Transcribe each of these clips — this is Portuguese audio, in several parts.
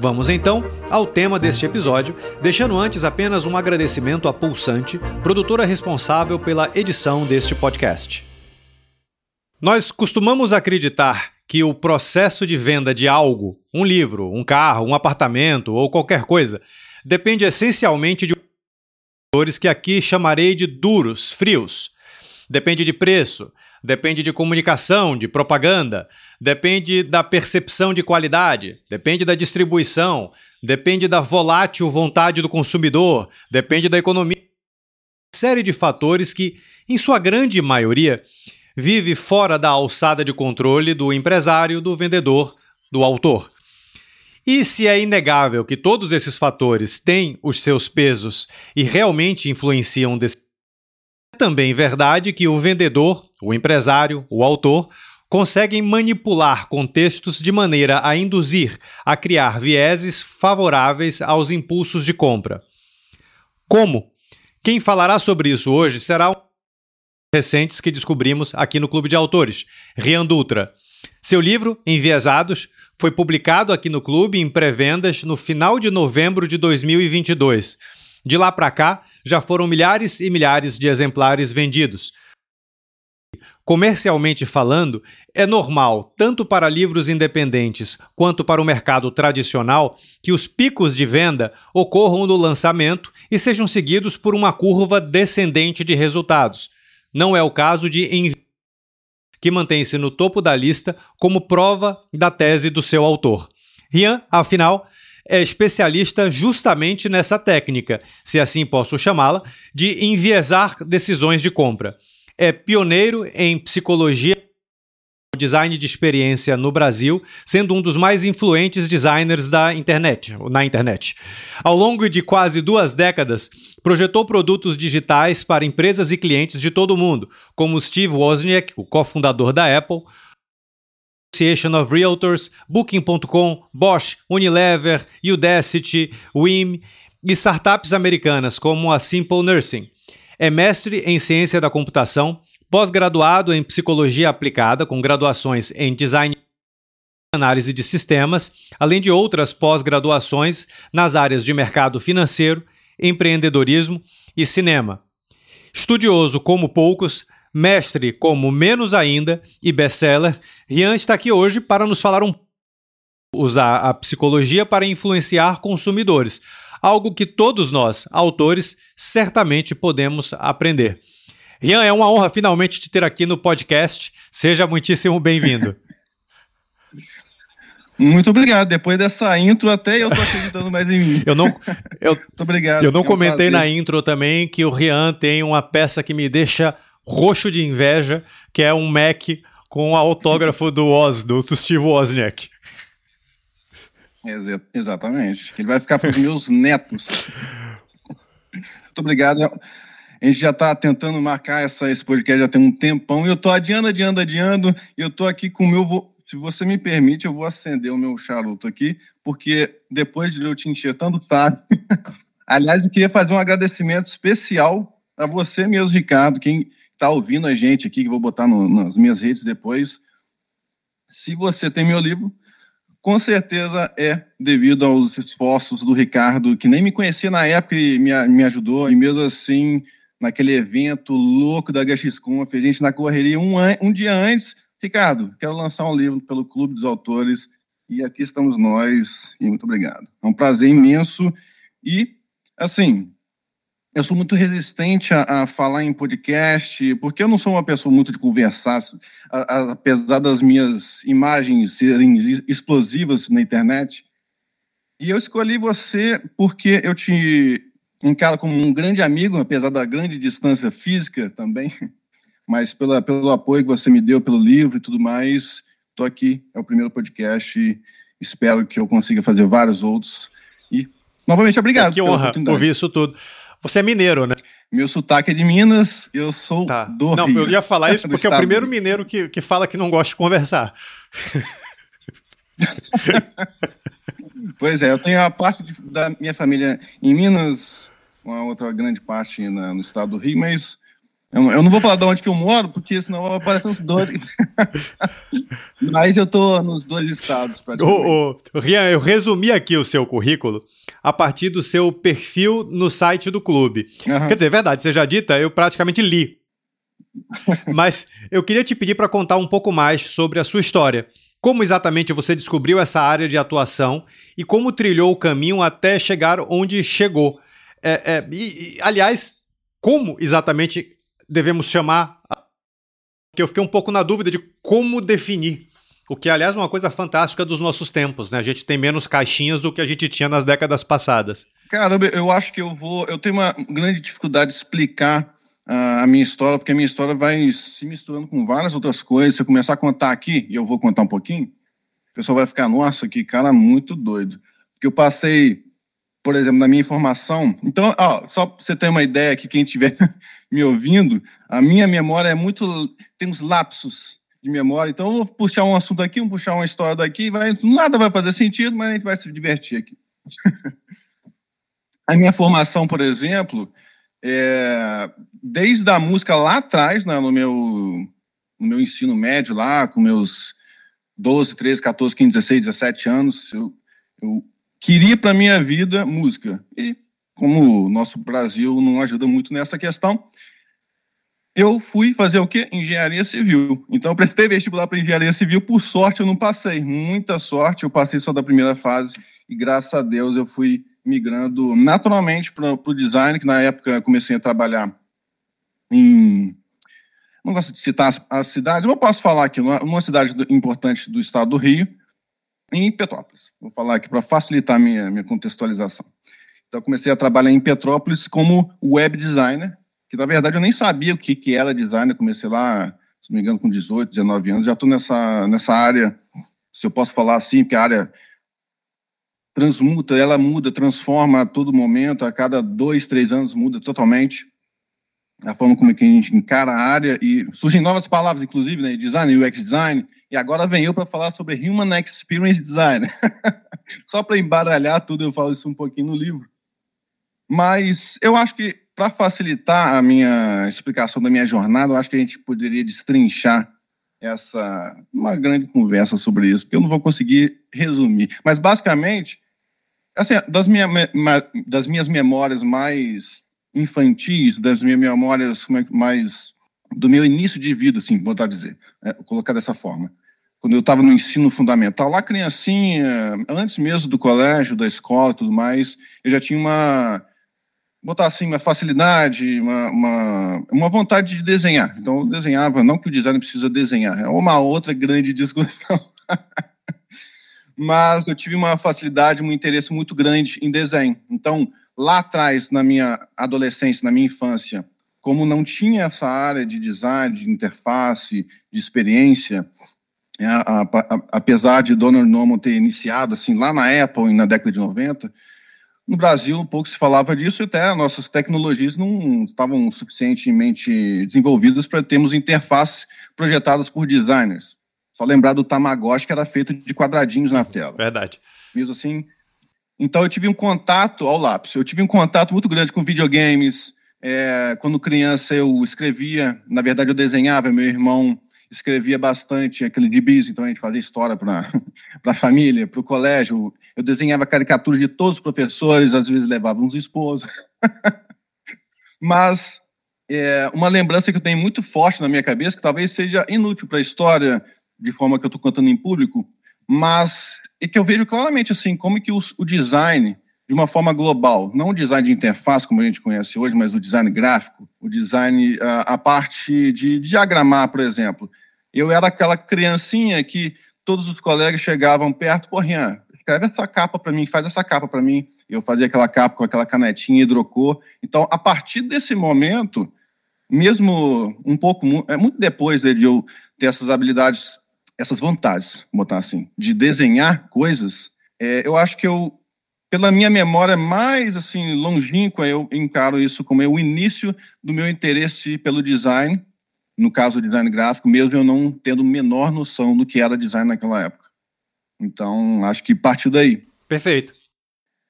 Vamos então ao tema deste episódio, deixando antes apenas um agradecimento à Pulsante, produtora responsável pela edição deste podcast. Nós costumamos acreditar que o processo de venda de algo, um livro, um carro, um apartamento ou qualquer coisa, depende essencialmente de fatores que aqui chamarei de duros, frios. Depende de preço, depende de comunicação, de propaganda, depende da percepção de qualidade, depende da distribuição, depende da volátil vontade do consumidor, depende da economia. Uma série de fatores que, em sua grande maioria, vive fora da alçada de controle do empresário, do vendedor, do autor. E se é inegável que todos esses fatores têm os seus pesos e realmente influenciam desse também verdade que o vendedor, o empresário, o autor conseguem manipular contextos de maneira a induzir a criar vieses favoráveis aos impulsos de compra. Como? Quem falará sobre isso hoje será um recentes que descobrimos aqui no Clube de Autores, Rian Dutra. Seu livro, Enviesados, foi publicado aqui no clube em pré-vendas no final de novembro de 2022 de lá para cá, já foram milhares e milhares de exemplares vendidos. Comercialmente falando, é normal, tanto para livros independentes quanto para o mercado tradicional, que os picos de venda ocorram no lançamento e sejam seguidos por uma curva descendente de resultados. Não é o caso de Envio, que mantém-se no topo da lista como prova da tese do seu autor. Rian, afinal, é especialista justamente nessa técnica, se assim posso chamá-la, de enviesar decisões de compra. É pioneiro em psicologia design de experiência no Brasil, sendo um dos mais influentes designers da internet, na internet. Ao longo de quase duas décadas, projetou produtos digitais para empresas e clientes de todo o mundo, como Steve Wozniak, o cofundador da Apple, Association of Realtors, Booking.com, Bosch, Unilever, Udacity, WIM e startups americanas como a Simple Nursing. É mestre em ciência da computação, pós-graduado em psicologia aplicada, com graduações em design e análise de sistemas, além de outras pós-graduações nas áreas de mercado financeiro, empreendedorismo e cinema. Estudioso como poucos, mestre como Menos Ainda e best-seller, Rian está aqui hoje para nos falar um usar a psicologia para influenciar consumidores, algo que todos nós, autores, certamente podemos aprender. Rian, é uma honra finalmente te ter aqui no podcast. Seja muitíssimo bem-vindo. Muito obrigado. Depois dessa intro, até eu tô acreditando mais em mim. eu não, eu, Muito obrigado. Eu não um comentei na intro também que o Rian tem uma peça que me deixa roxo de inveja, que é um Mac com autógrafo do Oz, do Steve Wozniak. Ex exatamente. Ele vai ficar para os meus netos. Muito obrigado. A gente já está tentando marcar essa, esse podcast já tem um tempão e eu estou adiando, adiando, adiando. E eu estou aqui com o meu. Se você me permite, eu vou acender o meu charuto aqui, porque depois de eu te encher tanto tarde. Aliás, eu queria fazer um agradecimento especial a você mesmo, Ricardo, quem está ouvindo a gente aqui, que vou botar no, nas minhas redes depois, se você tem meu livro, com certeza é devido aos esforços do Ricardo, que nem me conhecia na época e me, me ajudou, e mesmo assim, naquele evento louco da GXConf, a gente na correria um, um dia antes, Ricardo, quero lançar um livro pelo Clube dos Autores, e aqui estamos nós, e muito obrigado. É um prazer imenso, e, assim, eu sou muito resistente a, a, falar em podcast, porque eu não sou uma pessoa muito de conversar, a, a, apesar das minhas imagens serem explosivas na internet. E eu escolhi você porque eu te encaro como um grande amigo, apesar da grande distância física também, mas pela, pelo apoio que você me deu pelo livro e tudo mais. Estou aqui, é o primeiro podcast, espero que eu consiga fazer vários outros. E, novamente, obrigado. Que honra ouvir isso tudo. Você é mineiro, né? Meu sotaque é de Minas, eu sou tá. do Não, Rio. eu ia falar isso porque é o primeiro mineiro que, que fala que não gosta de conversar. pois é, eu tenho a parte de, da minha família em Minas, uma outra grande parte na, no estado do Rio, mas eu, eu, não vou falar de onde que eu moro, porque senão vai aparecer uns dois. mas eu tô nos dois estados. Ô, ô, Rian, eu resumi aqui o seu currículo a partir do seu perfil no site do clube. Uhum. Quer dizer, é verdade, seja dita, eu praticamente li. mas eu queria te pedir para contar um pouco mais sobre a sua história. Como exatamente você descobriu essa área de atuação e como trilhou o caminho até chegar onde chegou? É, é, e, e, aliás, como exatamente devemos chamar? Porque eu fiquei um pouco na dúvida de como definir. O que, aliás, é uma coisa fantástica dos nossos tempos, né? A gente tem menos caixinhas do que a gente tinha nas décadas passadas. Caramba, eu acho que eu vou. Eu tenho uma grande dificuldade de explicar a minha história, porque a minha história vai se misturando com várias outras coisas. Se eu começar a contar aqui, e eu vou contar um pouquinho, o pessoal vai ficar, nossa, que cara muito doido. Porque eu passei, por exemplo, na minha informação. Então, ó, só para você ter uma ideia aqui, quem estiver me ouvindo, a minha memória é muito. tem uns lapsos de memória. Então, eu vou puxar um assunto aqui, vou puxar uma história daqui, vai, nada vai fazer sentido, mas a gente vai se divertir aqui. a minha formação, por exemplo, é, desde a música lá atrás, né, no, meu, no meu ensino médio, lá, com meus 12, 13, 14, 15, 16, 17 anos, eu, eu queria para minha vida música. E como o nosso Brasil não ajuda muito nessa questão, eu fui fazer o quê? Engenharia civil. Então, eu prestei vestibular para engenharia civil. Por sorte, eu não passei. Muita sorte, eu passei só da primeira fase. E graças a Deus, eu fui migrando naturalmente para o design, que na época comecei a trabalhar em. Não gosto de citar as, cidades, mas eu posso falar aqui, numa cidade importante do estado do Rio, em Petrópolis. Vou falar aqui para facilitar a minha, minha contextualização. Então, comecei a trabalhar em Petrópolis como web designer, que na verdade eu nem sabia o que, que era designer. Comecei lá, se não me engano, com 18, 19 anos. Já estou nessa, nessa área, se eu posso falar assim, que a área transmuta, ela muda, transforma a todo momento, a cada dois, três anos muda totalmente a forma como que a gente encara a área e surgem novas palavras, inclusive, né, design, UX design, e agora vem eu para falar sobre Human Experience Design. Só para embaralhar tudo, eu falo isso um pouquinho no livro. Mas eu acho que, para facilitar a minha explicação da minha jornada, eu acho que a gente poderia destrinchar essa uma grande conversa sobre isso, porque eu não vou conseguir resumir. Mas, basicamente, Assim, das, minha, das minhas memórias mais infantis, das minhas memórias é mais do meu início de vida, assim, vou dizer, é, colocar dessa forma. Quando eu estava no ensino fundamental, lá criancinha, antes mesmo do colégio, da escola, tudo mais, eu já tinha uma botar assim uma facilidade, uma, uma, uma vontade de desenhar. Então eu desenhava, não que o design precisa desenhar, é uma outra grande discussão. mas eu tive uma facilidade, um interesse muito grande em desenho. Então, lá atrás, na minha adolescência, na minha infância, como não tinha essa área de design, de interface, de experiência, a, a, a, apesar de Donald Norman ter iniciado assim lá na Apple na década de 90, no Brasil pouco se falava disso e até nossas tecnologias não estavam suficientemente desenvolvidas para termos interfaces projetadas por designers. Só lembrar do Tamagotchi, que era feito de quadradinhos na tela. Verdade. Mesmo assim. Então, eu tive um contato, ao lápis, eu tive um contato muito grande com videogames. É, quando criança, eu escrevia, na verdade, eu desenhava, meu irmão escrevia bastante aquele de bis, então a gente fazia história para a família, para o colégio. Eu desenhava caricaturas de todos os professores, às vezes levava uns esposos. Mas é, uma lembrança que eu tenho muito forte na minha cabeça, que talvez seja inútil para a história de forma que eu estou contando em público, mas é que eu vejo claramente assim como que o, o, design de uma forma global, não o design de interface como a gente conhece hoje, mas o design gráfico, o design a, a parte de diagramar, por exemplo. Eu era aquela criancinha que todos os colegas chegavam perto, porra, escreve essa capa para mim, faz essa capa para mim. Eu fazia aquela capa com aquela canetinha hidrocor. Então, a partir desse momento, mesmo um pouco, é muito depois de eu ter essas habilidades essas vontades, botar assim, de desenhar coisas, é, eu acho que eu pela minha memória mais assim longínqua, eu encaro isso como o início do meu interesse pelo design, no caso do design gráfico, mesmo eu não tendo menor noção do que era design naquela época. Então, acho que partiu daí. Perfeito.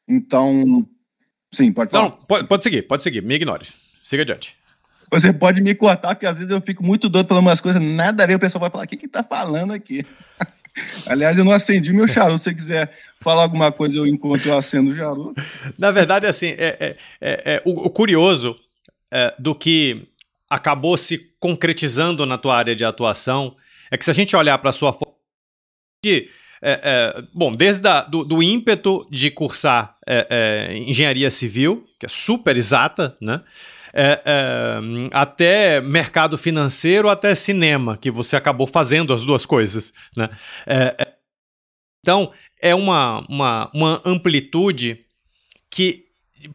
Então, sim, pode falar. Não, pode, pode seguir, pode seguir, me ignore. Siga adiante. Você pode me cortar, porque às vezes eu fico muito doido por umas coisas, nada a ver, o pessoal vai falar, o que que tá falando aqui? Aliás, eu não acendi meu charuto. Se você quiser falar alguma coisa, eu encontro eu acendo o charuto. Na verdade, assim, é, é, é, é o, o, curioso é, do que acabou se concretizando na tua área de atuação é que se a gente olhar para a sua de, é, é, bom, desde a, do, do, ímpeto de cursar é, engenharia civil, que é super exata, né? É, é, até mercado financeiro, até cinema, que você acabou fazendo as duas coisas. Né? É, é, então, é uma, uma, uma amplitude que,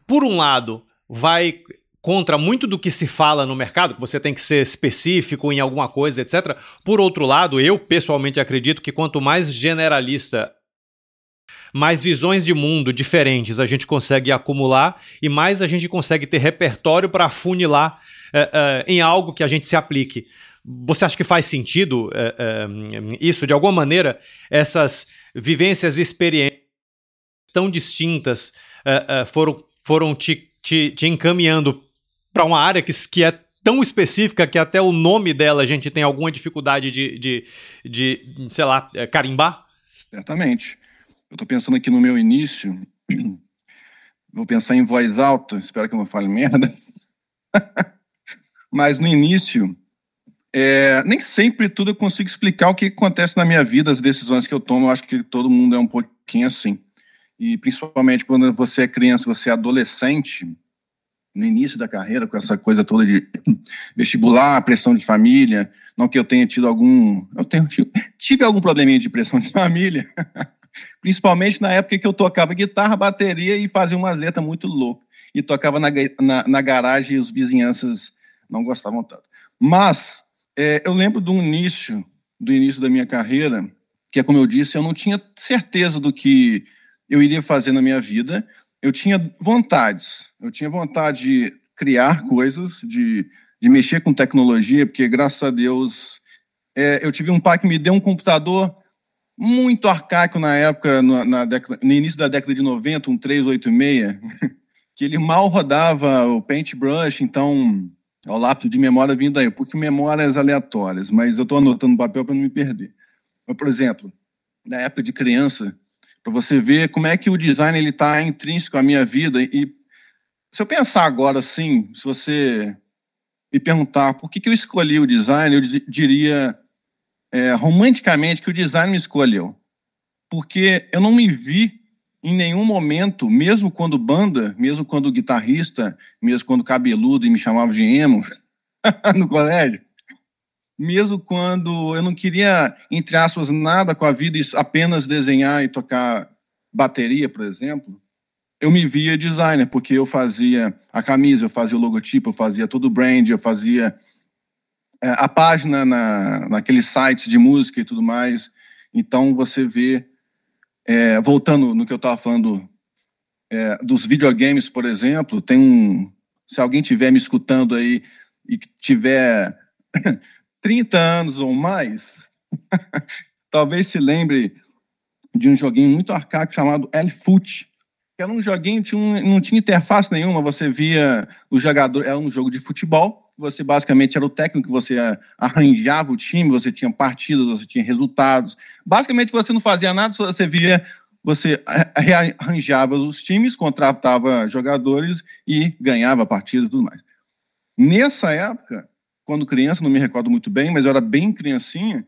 por um lado, vai contra muito do que se fala no mercado, que você tem que ser específico em alguma coisa, etc. Por outro lado, eu pessoalmente acredito que quanto mais generalista mais visões de mundo diferentes a gente consegue acumular e mais a gente consegue ter repertório para afunilar é, é, em algo que a gente se aplique. Você acha que faz sentido é, isso? De alguma maneira, essas vivências e experiências tão distintas foram, foram te, te, te encaminhando para uma área que, que é tão específica que até o nome dela a gente tem alguma dificuldade de, de, de sei lá, carimbar? Certamente. Eu estou pensando aqui no meu início. Vou pensar em voz alta, espero que eu não fale merda. Mas no início, é, nem sempre tudo eu consigo explicar o que acontece na minha vida, as decisões que eu tomo. Eu acho que todo mundo é um pouquinho assim. E principalmente quando você é criança, você é adolescente, no início da carreira, com essa coisa toda de vestibular, pressão de família. Não que eu tenha tido algum. Eu tenho, tive algum probleminha de pressão de família. Principalmente na época que eu tocava guitarra, bateria e fazia umas letras muito loucas. E tocava na, na, na garagem e os vizinhanças não gostavam tanto. Mas é, eu lembro do início, do início da minha carreira, que é como eu disse, eu não tinha certeza do que eu iria fazer na minha vida. Eu tinha vontades. Eu tinha vontade de criar coisas, de, de mexer com tecnologia, porque graças a Deus é, eu tive um pai que me deu um computador muito arcaico na época, no, na década, no início da década de 90, um 386, que ele mal rodava o Paintbrush, então o lápis de memória vindo aí. Eu pus memórias aleatórias, mas eu estou anotando no papel para não me perder. Mas, por exemplo, na época de criança, para você ver como é que o design ele está intrínseco à minha vida. E se eu pensar agora assim, se você me perguntar por que, que eu escolhi o design, eu diria é, romanticamente que o design me escolheu. Porque eu não me vi em nenhum momento, mesmo quando banda, mesmo quando guitarrista, mesmo quando cabeludo e me chamava de emo no colégio, mesmo quando eu não queria, entre aspas, nada com a vida, apenas desenhar e tocar bateria, por exemplo, eu me via designer, porque eu fazia a camisa, eu fazia o logotipo, eu fazia todo o brand, eu fazia é, a página na, naqueles sites de música e tudo mais. Então você vê, é, voltando no que eu estava falando é, dos videogames, por exemplo, tem um. Se alguém tiver me escutando aí e tiver 30 anos ou mais, talvez se lembre de um joguinho muito arcaico chamado L-Foot, que era um joguinho, um, não tinha interface nenhuma, você via o jogador, era um jogo de futebol, você basicamente era o técnico, você arranjava o time, você tinha partidas, você tinha resultados. Basicamente você não fazia nada, você via, você arranjava os times, contratava jogadores e ganhava partidas e tudo mais. Nessa época, quando criança, não me recordo muito bem, mas eu era bem criancinha,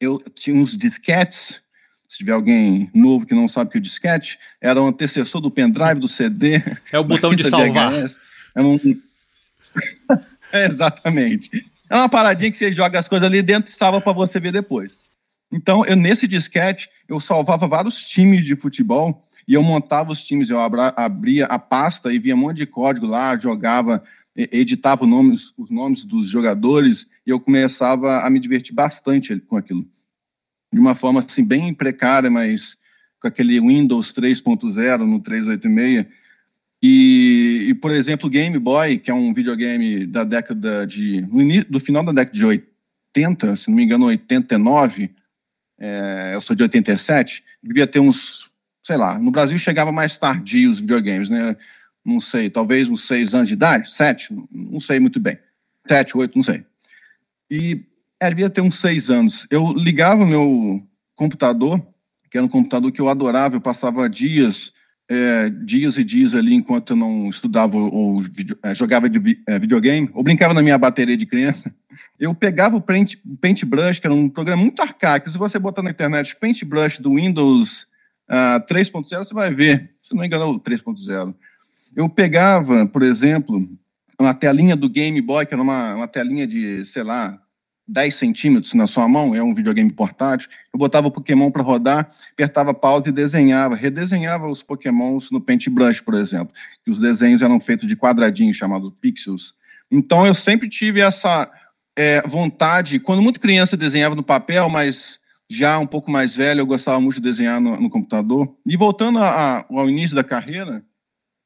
eu tinha uns disquetes, se tiver alguém novo que não sabe o que é o disquete, era um antecessor do pendrive, do CD. É o botão de salvar. Era um... exatamente. É uma paradinha que você joga as coisas ali dentro e salva para você ver depois. Então, eu nesse disquete, eu salvava vários times de futebol e eu montava os times, eu abria a pasta e via um monte de código lá, jogava, editava nomes, os nomes dos jogadores e eu começava a me divertir bastante com aquilo. De uma forma assim bem precária, mas com aquele Windows 3.0 no 386. E, e, por exemplo, Game Boy, que é um videogame da década de. do final da década de 80, se não me engano, 89, é, eu sou de 87, devia ter uns, sei lá, no Brasil chegava mais tardio os videogames, né? Não sei, talvez uns seis anos de idade, sete, não sei muito bem. Sete, oito, não sei. E é, devia ter uns seis anos. Eu ligava o meu computador, que era um computador que eu adorava, eu passava dias é, dias e dias ali enquanto eu não estudava ou, video, é, jogava de, é, videogame, ou brincava na minha bateria de criança, eu pegava o Paint, Paintbrush, que era um programa muito arcaico. Se você botar na internet Paintbrush do Windows uh, ah, 3.0, você vai ver. Se não me engano, 3.0. Eu pegava, por exemplo, uma telinha do Game Boy, que era uma, uma telinha de, sei lá, 10 centímetros na sua mão, é um videogame portátil, eu botava o Pokémon para rodar, apertava pausa e desenhava, redesenhava os Pokémons no Paintbrush, por exemplo, que os desenhos eram feitos de quadradinhos, chamados pixels. Então eu sempre tive essa é, vontade, quando muito criança desenhava no papel, mas já um pouco mais velho, eu gostava muito de desenhar no, no computador. E voltando a, a, ao início da carreira,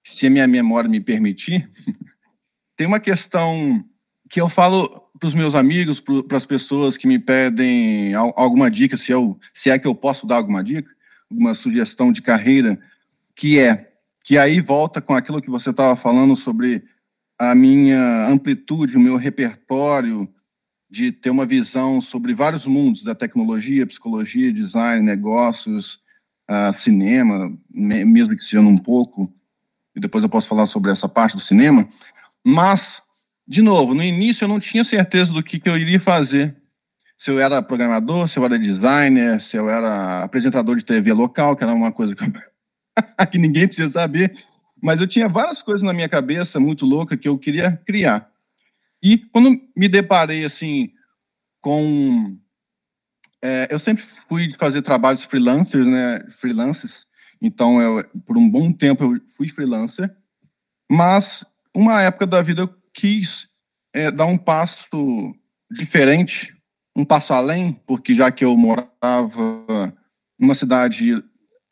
se a minha memória me permitir, tem uma questão que eu falo para os meus amigos, para as pessoas que me pedem alguma dica, se, eu, se é que eu posso dar alguma dica, alguma sugestão de carreira, que é, que aí volta com aquilo que você estava falando sobre a minha amplitude, o meu repertório de ter uma visão sobre vários mundos da tecnologia, psicologia, design, negócios, uh, cinema, mesmo que seja um pouco, e depois eu posso falar sobre essa parte do cinema, mas de novo, no início eu não tinha certeza do que, que eu iria fazer. Se eu era programador, se eu era designer, se eu era apresentador de TV local, que era uma coisa que, que ninguém precisa saber. Mas eu tinha várias coisas na minha cabeça muito louca que eu queria criar. E quando me deparei assim com é, eu sempre fui fazer trabalhos freelancers, né, freelances. Então, eu, por um bom tempo eu fui freelancer, mas uma época da vida eu quis é, dar um passo diferente, um passo além, porque já que eu morava numa cidade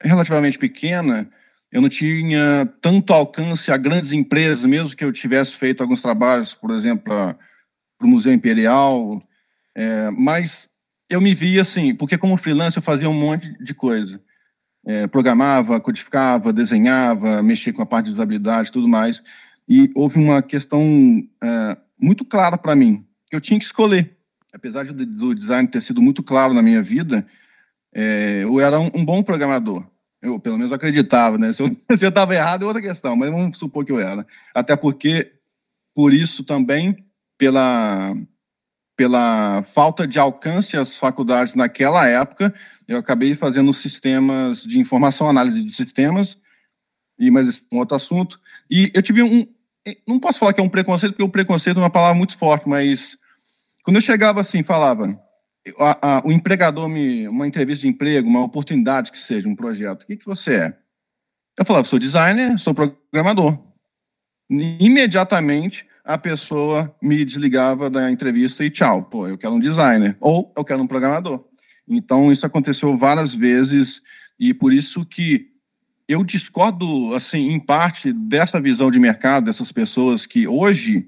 relativamente pequena, eu não tinha tanto alcance a grandes empresas, mesmo que eu tivesse feito alguns trabalhos, por exemplo, para o Museu Imperial, é, mas eu me via assim, porque como freelancer eu fazia um monte de coisa. É, programava, codificava, desenhava, mexia com a parte de usabilidade tudo mais. E houve uma questão é, muito clara para mim, que eu tinha que escolher. Apesar de, do design ter sido muito claro na minha vida, é, eu era um, um, bom programador. Eu, pelo menos, acreditava, né? Se eu estava errado é outra questão, mas vamos supor que eu era. Até porque, por isso também, pela, pela falta de alcance às faculdades naquela época, eu acabei fazendo sistemas de informação, análise de sistemas, e mas é um outro assunto. E eu tive um, não posso falar que é um preconceito, porque o preconceito é uma palavra muito forte, mas quando eu chegava assim, falava, a, a, o empregador me, uma entrevista de emprego, uma oportunidade que seja, um projeto, o que, que você é? Eu falava, sou designer, sou programador. Imediatamente a pessoa me desligava da entrevista e tchau, pô, eu quero um designer ou eu quero um programador. Então isso aconteceu várias vezes e por isso que eu discordo, assim, em parte dessa visão de mercado dessas pessoas que hoje,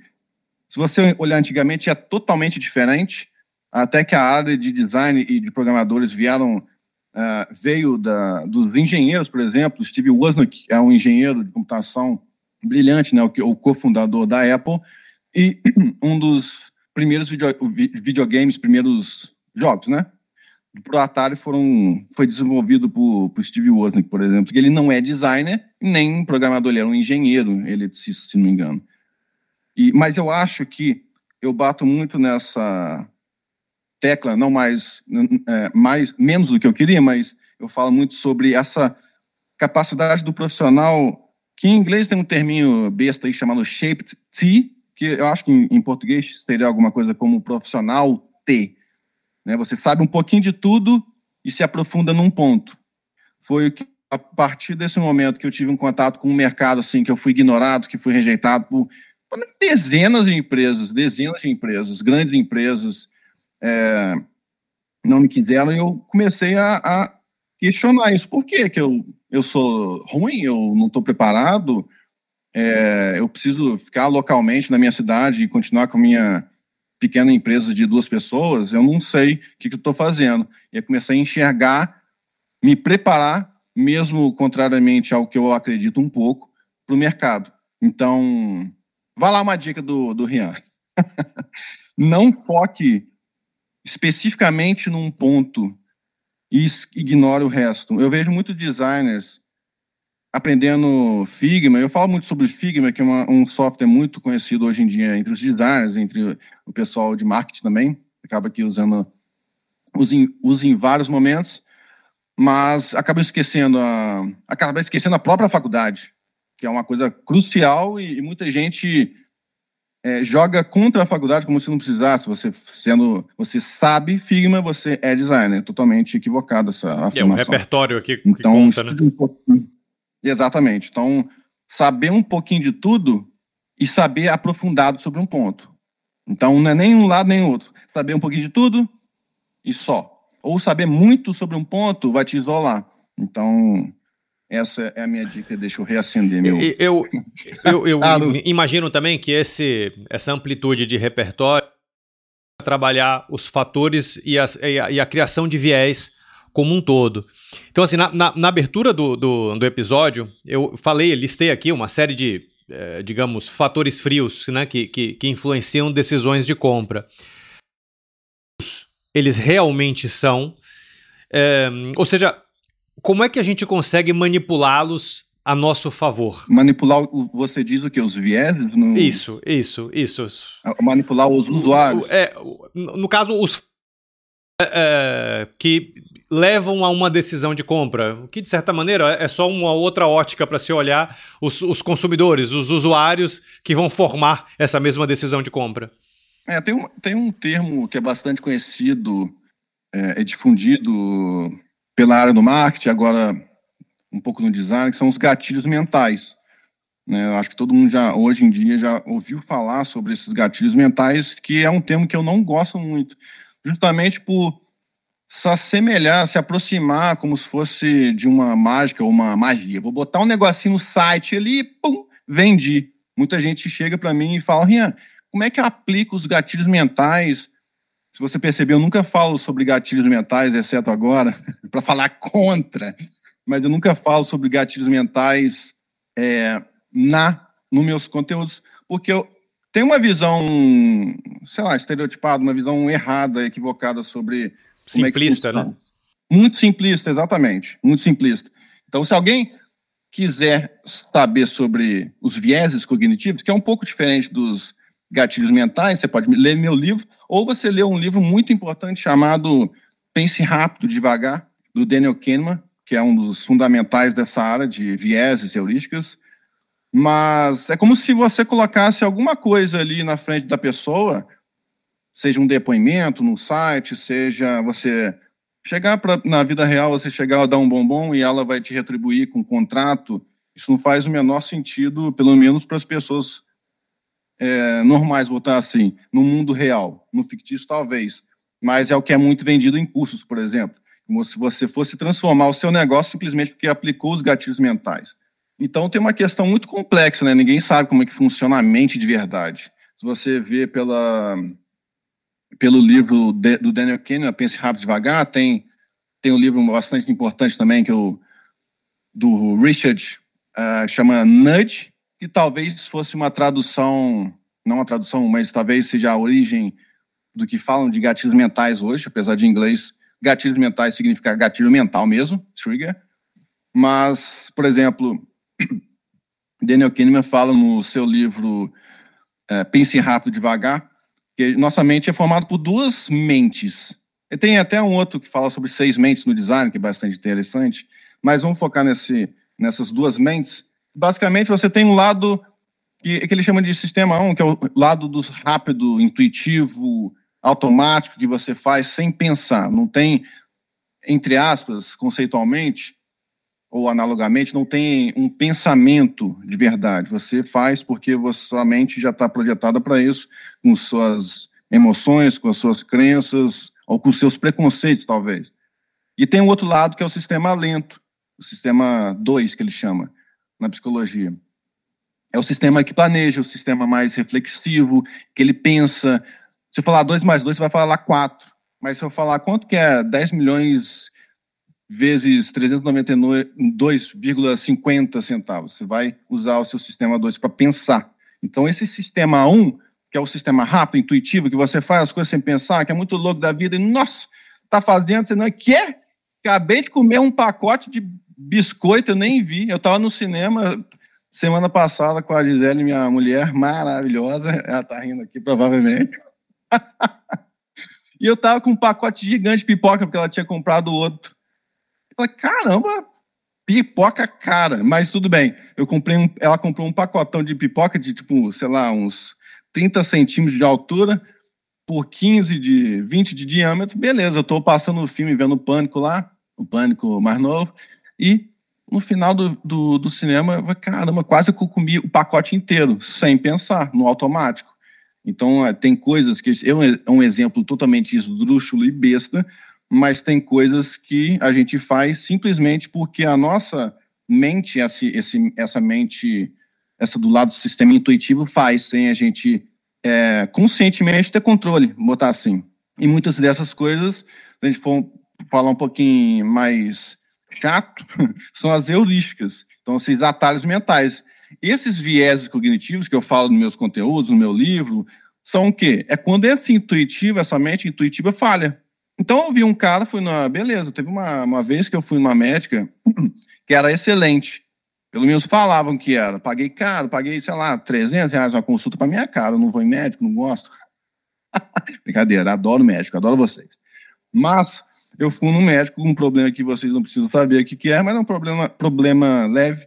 se você olhar antigamente, é totalmente diferente, até que a área de design e de programadores vieram, uh, veio da, dos engenheiros, por exemplo, Steve Wozniak é um engenheiro de computação brilhante, né, o, o cofundador da Apple, e um dos primeiros video, videogames, primeiros jogos, né? Pro Atari foram, foi desenvolvido por, por Steve Wozniak, por exemplo, que ele não é designer nem programador, ele era um engenheiro, ele se, se não me engano. E, mas eu acho que eu bato muito nessa tecla, não mais, é, mais menos do que eu queria, mas eu falo muito sobre essa capacidade do profissional, que em inglês tem um terminho besta aí chamado shaped T, que eu acho que em, em português seria alguma coisa como profissional T né? Você sabe um pouquinho de tudo e se aprofunda num ponto. Foi que, a partir desse momento que eu tive um contato com um mercado assim que eu fui ignorado, que fui rejeitado por dezenas de empresas, dezenas de empresas, grandes empresas, é, não me quiseram, e eu comecei a, a questionar isso. Por que, que eu, eu sou ruim? Eu não estou preparado? É, eu preciso ficar localmente na minha cidade e continuar com a minha pequena empresa de duas pessoas? Eu não sei o que, que eu estou fazendo. E aí comecei a enxergar, me preparar, mesmo contrariamente ao que eu acredito um pouco, para o mercado. Então, vá lá uma dica do, do Rian. não foque especificamente num ponto e ignore o resto. Eu vejo muitos designers aprendendo Figma. Eu falo muito sobre Figma, que é uma, um software muito conhecido hoje em dia entre os designers, entre o pessoal de marketing também. Acaba aqui usando usa em, usa em vários momentos, mas acaba esquecendo a acaba esquecendo a própria faculdade, que é uma coisa crucial e, e muita gente é, joga contra a faculdade como se não precisasse. Você sendo, você sabe Figma, você é designer. Totalmente equivocado essa afirmação. É um repertório aqui que então, conta, né? um pouquinho. Exatamente. Então, saber um pouquinho de tudo e saber aprofundado sobre um ponto. Então, não é nem um lado nem outro. Saber um pouquinho de tudo e só. Ou saber muito sobre um ponto vai te isolar. Então, essa é a minha dica. Deixa eu reacender meu. Eu, eu, eu, eu imagino também que esse, essa amplitude de repertório trabalhar os fatores e, as, e, a, e a criação de viés como um todo. Então, assim, na, na, na abertura do, do, do, episódio, eu falei, listei aqui uma série de, eh, digamos, fatores frios né, que, que, que influenciam decisões de compra. Eles realmente são. É, ou seja, como é que a gente consegue manipulá-los a nosso favor? Manipular, você diz o que? Os vieses? No... Isso, isso, isso. Manipular os usuários? É, no caso, os é, que levam a uma decisão de compra, o que de certa maneira é só uma outra ótica para se olhar os, os, consumidores, os usuários que vão formar essa mesma decisão de compra. É, tem, um, tem um termo que é bastante conhecido, é, é difundido pela área do marketing, agora um pouco no design, que são os gatilhos mentais. Né? Eu acho que todo mundo já, hoje em dia, já ouviu falar sobre esses gatilhos mentais, que é um termo que eu não gosto muito, justamente por se assemelhar, se aproximar como se fosse de uma mágica ou uma magia. Vou botar um negocinho no site ali, pum, vendi. Muita gente chega para mim e fala, Rian, como é que eu aplico os gatilhos mentais? Se você percebeu, eu nunca falo sobre gatilhos mentais, exceto agora, para falar contra, mas eu nunca falo sobre gatilhos mentais é, na nos meus conteúdos, porque eu tenho uma visão, sei lá, estereotipada, uma visão errada, equivocada sobre simplista, é né? Muito simplista, exatamente. Muito simplista. Então, se alguém quiser saber sobre os vieses cognitivos, que é um pouco diferente dos gatilhos mentais, você pode ler meu livro, ou você lê um livro muito importante chamado Pense Rápido, Devagar, do Daniel Kahneman, que é um dos fundamentais dessa área de vieses e heurísticas. Mas é como se você colocasse alguma coisa ali na frente da pessoa seja um depoimento no site, seja você chegar pra, na vida real, você chegar dar um bombom e ela vai te retribuir com um contrato, isso não faz o menor sentido, pelo menos para as pessoas é, normais, botar assim, no mundo real. No fictício, talvez. Mas é o que é muito vendido em cursos, por exemplo. Como se você fosse transformar o seu negócio simplesmente porque aplicou os gatilhos mentais. Então tem uma questão muito complexa, né? Ninguém sabe como é que funciona a mente de verdade. Se você vê pela pelo livro de, do Daniel Kahneman, Pense Rápido Devagar, tem, tem um livro bastante importante também, que é o do Richard, uh, chama Nudge, que talvez fosse uma tradução, não uma tradução, mas talvez seja a origem do que falam de gatilhos mentais hoje, apesar de em inglês, gatilhos mentais significa gatilho mental mesmo, trigger. Mas, por exemplo, Daniel Kahneman fala no seu livro uh, Pense Rápido Devagar, que nossa mente é formada por duas mentes. E tem até um outro que fala sobre seis mentes no design, que é bastante interessante, mas vamos focar nesse, nessas duas mentes. Basicamente, você tem um lado que, que ele chama de sistema 1, que é o lado do rápido, intuitivo, automático, que você faz sem pensar. Não tem, entre aspas, conceitualmente, ou analogamente, não tem um pensamento de verdade. Você faz porque você, sua mente já está projetada para isso, com suas emoções, com as suas crenças, ou com seus preconceitos, talvez. E tem um outro lado que é o sistema lento, o sistema 2, que ele chama na psicologia. É o sistema que planeja, o sistema mais reflexivo, que ele pensa. Se eu falar 2 mais 2, você vai falar 4. Mas se eu falar quanto que é 10 milhões vezes 392,50 centavos, você vai usar o seu sistema 2 para pensar. Então, esse sistema 1, um, que é o sistema rápido, intuitivo, que você faz as coisas sem pensar, que é muito louco da vida, e, nossa, tá fazendo, você não quer? Acabei de comer um pacote de biscoito, eu nem vi. Eu estava no cinema semana passada com a Gisele, minha mulher maravilhosa. Ela está rindo aqui, provavelmente. e eu estava com um pacote gigante de pipoca, porque ela tinha comprado outro. Eu falei, caramba, pipoca cara, mas tudo bem. Eu comprei um, ela comprou um pacotão de pipoca de tipo, sei lá, uns 30 centímetros de altura por 15 de 20 de diâmetro. Beleza, eu estou passando o filme vendo o Pânico lá o Pânico mais novo, e no final do, do, do cinema, eu, caramba, quase que eu comi o pacote inteiro, sem pensar, no automático. Então, é, tem coisas que. É um exemplo totalmente esdrúxulo e besta, mas tem coisas que a gente faz simplesmente porque a nossa mente, esse, esse, essa mente, essa do lado do sistema intuitivo, faz, sem a gente é, conscientemente ter controle, botar assim. E muitas dessas coisas, se a gente for falar um pouquinho mais chato, são as heurísticas. Então, esses atalhos mentais. Esses vieses cognitivos que eu falo nos meus conteúdos, no meu livro, são o quê? É quando esse intuitivo, essa mente intuitiva falha. Então, eu vi um cara, fui na. Beleza, teve uma, uma vez que eu fui numa médica que era excelente. Pelo menos falavam que era. Paguei caro, paguei, sei lá, 300 reais uma consulta para minha cara. Eu não vou em médico, não gosto. Brincadeira, adoro médico, adoro vocês. Mas eu fui no médico com um problema que vocês não precisam saber o que, que é, mas é um problema, problema leve.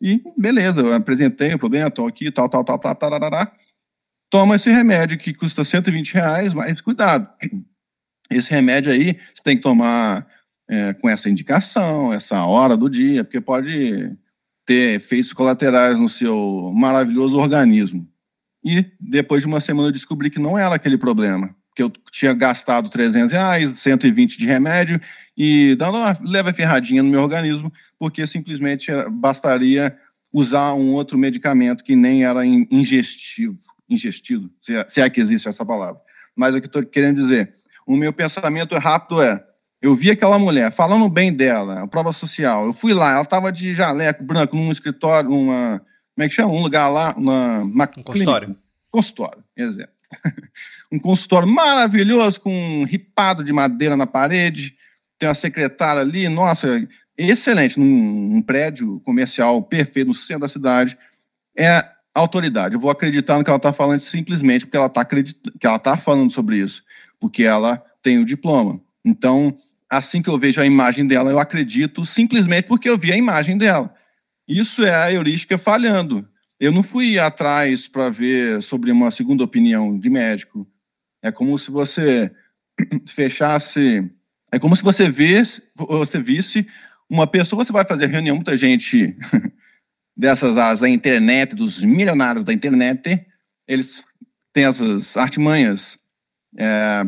E beleza, eu apresentei o problema, estou aqui, tal, tal, tal, tal, tal, tal, tal. Toma esse remédio que custa 120 reais, mas cuidado. Esse remédio aí você tem que tomar é, com essa indicação, essa hora do dia, porque pode ter efeitos colaterais no seu maravilhoso organismo. E depois de uma semana eu descobri que não era aquele problema que eu tinha gastado 300 reais, 120 de remédio, e dando uma leve ferradinha no meu organismo, porque simplesmente bastaria usar um outro medicamento que nem era ingestivo, ingestido, se é, se é que existe essa palavra. Mas o que estou querendo dizer, o meu pensamento rápido é, eu vi aquela mulher falando bem dela, a prova social, eu fui lá, ela estava de jaleco branco num escritório, uma, como é que chama? Um lugar lá, uma, uma um consultório. Consultório, exemplo. um consultório maravilhoso, com um ripado de madeira na parede, tem uma secretária ali, nossa, excelente, num, num prédio comercial perfeito no centro da cidade. É autoridade. Eu vou acreditar no que ela está falando simplesmente porque ela está que ela está falando sobre isso, porque ela tem o diploma. Então, assim que eu vejo a imagem dela, eu acredito simplesmente porque eu vi a imagem dela. Isso é a heurística falhando. Eu não fui atrás para ver sobre uma segunda opinião de médico. É como se você fechasse. É como se você visse, você visse uma pessoa. Você vai fazer reunião, muita gente dessas áreas da internet, dos milionários da internet, eles têm essas artimanhas. É,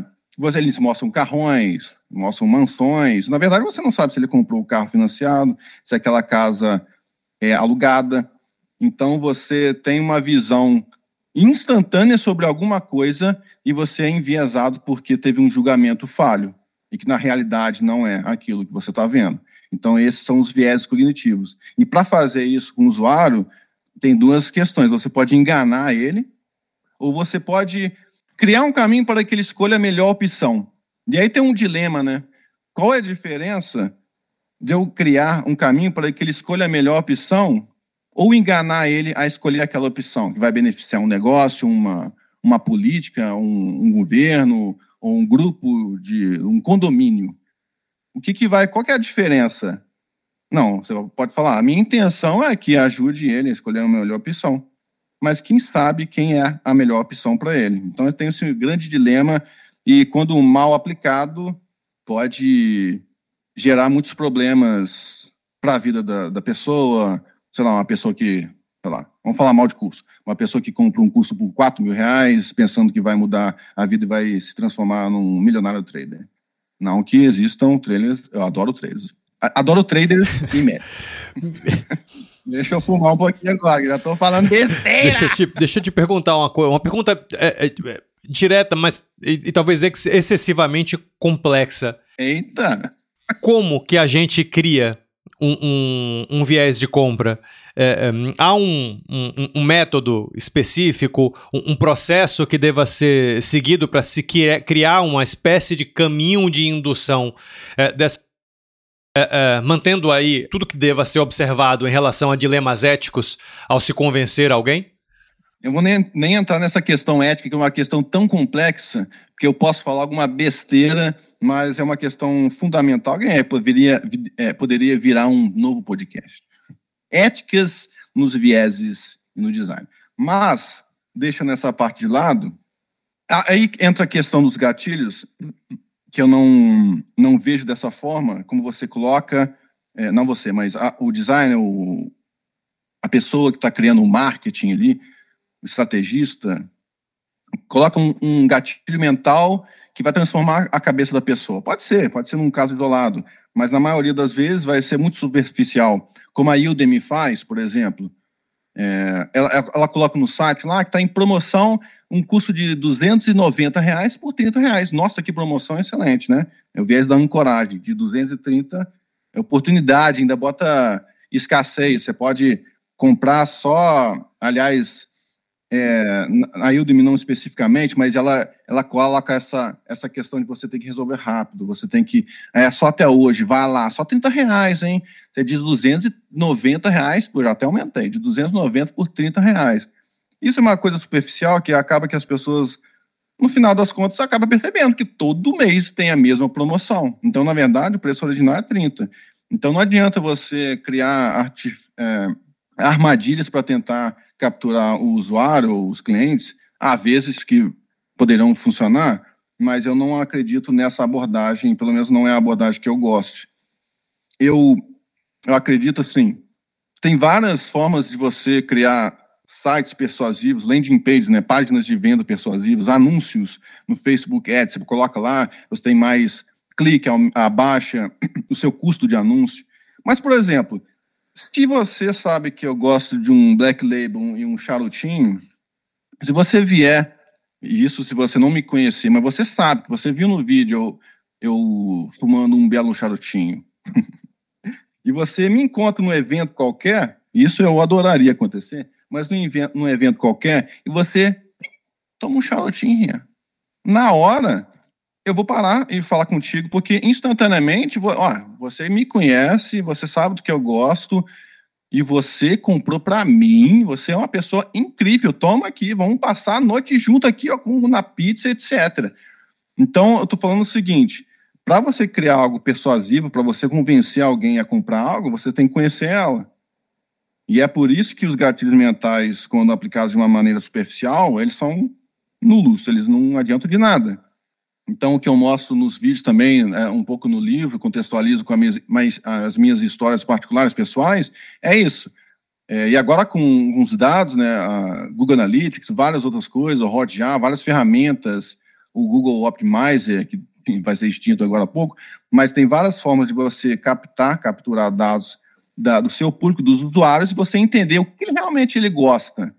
eles mostram carrões, mostram mansões. Na verdade, você não sabe se ele comprou o carro financiado, se aquela casa é alugada. Então você tem uma visão instantânea sobre alguma coisa e você é enviesado porque teve um julgamento falho e que na realidade não é aquilo que você está vendo. Então esses são os viés cognitivos. E para fazer isso com o usuário tem duas questões. Você pode enganar ele ou você pode criar um caminho para que ele escolha a melhor opção. E aí tem um dilema, né? Qual é a diferença de eu criar um caminho para que ele escolha a melhor opção ou enganar ele a escolher aquela opção que vai beneficiar um negócio, uma, uma política, um, um governo, ou um grupo de um condomínio. O que, que vai? Qual que é a diferença? Não, você pode falar, a minha intenção é que ajude ele a escolher a melhor opção. Mas quem sabe quem é a melhor opção para ele? Então eu tenho esse grande dilema e quando mal aplicado pode gerar muitos problemas para a vida da, da pessoa, sei lá, uma pessoa que, sei lá, vamos falar mal de curso, uma pessoa que compra um curso por 4 mil reais, pensando que vai mudar a vida e vai se transformar num milionário trader. Não que existam trailers, eu adoro trailers. Adoro traders e médicos. Deixa eu fumar um pouquinho agora, já tô falando besteira. Deixa eu te, deixa eu te perguntar uma coisa, uma pergunta é, é, é, direta, mas e, e talvez ex excessivamente complexa. Eita! Como que a gente cria um, um, um viés de compra? É, é há um, um, método específico, um, processo que deva ser seguido para se criar uma espécie de caminho de indução é, dessa é, é, mantendo aí tudo que deva ser observado em relação a dilemas éticos ao se convencer alguém? Eu vou nem, nem entrar nessa questão ética, que é uma questão tão complexa, que eu posso falar alguma besteira, mas é uma questão fundamental. É, poderia, é, poderia virar um novo podcast. Éticas nos vieses e no design. Mas, deixa nessa parte de lado, aí entra a questão dos gatilhos, que eu não, não vejo dessa forma, como você coloca, é, não você, mas a, o designer, o, a pessoa que está criando o marketing ali, o estrategista, coloca um, um, gatilho mental que vai transformar a cabeça da pessoa. Pode ser, pode ser num caso isolado, mas na maioria das vezes vai ser muito superficial, como a Udemy faz, por exemplo. É, ela, ela, coloca no site lá que está em promoção um custo de 290 reais por 30 reais. Nossa, que promoção excelente, né? É o viés da ancoragem, de 230 é oportunidade, ainda bota escassez. Você pode comprar só, aliás, é, a Udemy não especificamente, mas ela, ela coloca essa, essa questão de você ter que resolver rápido, você tem que, é só até hoje, vai lá, só 30 reais, hein? Você diz 290 reais, pô, já até aumentei, de 290 por 30 reais. Isso é uma coisa superficial que acaba que as pessoas, no final das contas, acaba percebendo que todo mês tem a mesma promoção. Então, na verdade, o preço original é 30. Então, não adianta você criar é, armadilhas para tentar capturar o usuário ou os clientes. Há vezes que poderão funcionar, mas eu não acredito nessa abordagem, pelo menos não é a abordagem que eu gosto. Eu, eu acredito assim, tem várias formas de você criar sites persuasivos, landing pages, né, páginas de venda persuasivas, anúncios no Facebook Ads, você coloca lá, você tem mais clique, abaixa o seu custo de anúncio. Mas, por exemplo, se você sabe que eu gosto de um Black Label e um charutinho, se você vier, isso se você não me conhecer, mas você sabe que você viu no vídeo eu, eu fumando um belo charutinho, e você me encontra num evento qualquer, isso eu adoraria acontecer, mas num evento, num evento qualquer, e você toma um charutinho. Na hora, eu vou parar e falar contigo, porque instantaneamente, ó, você me conhece, você sabe do que eu gosto, e você comprou para mim, você é uma pessoa incrível, toma aqui, vamos passar a noite junto aqui, ó, com, na pizza, etc. Então, eu tô falando o seguinte, para você criar algo persuasivo, para você convencer alguém a comprar algo, você tem que conhecer ela. E é por isso que os gatilhos mentais, quando aplicados de uma maneira superficial, eles são nulos, eles não adiantam de nada. Então, o que eu mostro nos vídeos também, é, um pouco no livro, contextualizo com minhas, mas, as minhas histórias particulares, pessoais, é isso. É, e agora com os dados, né, Google Analytics, várias outras coisas, o Hotjar, várias ferramentas, o Google Optimizer, que vai ser extinto agora há pouco, mas tem várias formas de você captar, capturar dados da, do seu público, dos usuários, e você entender o que realmente ele gosta.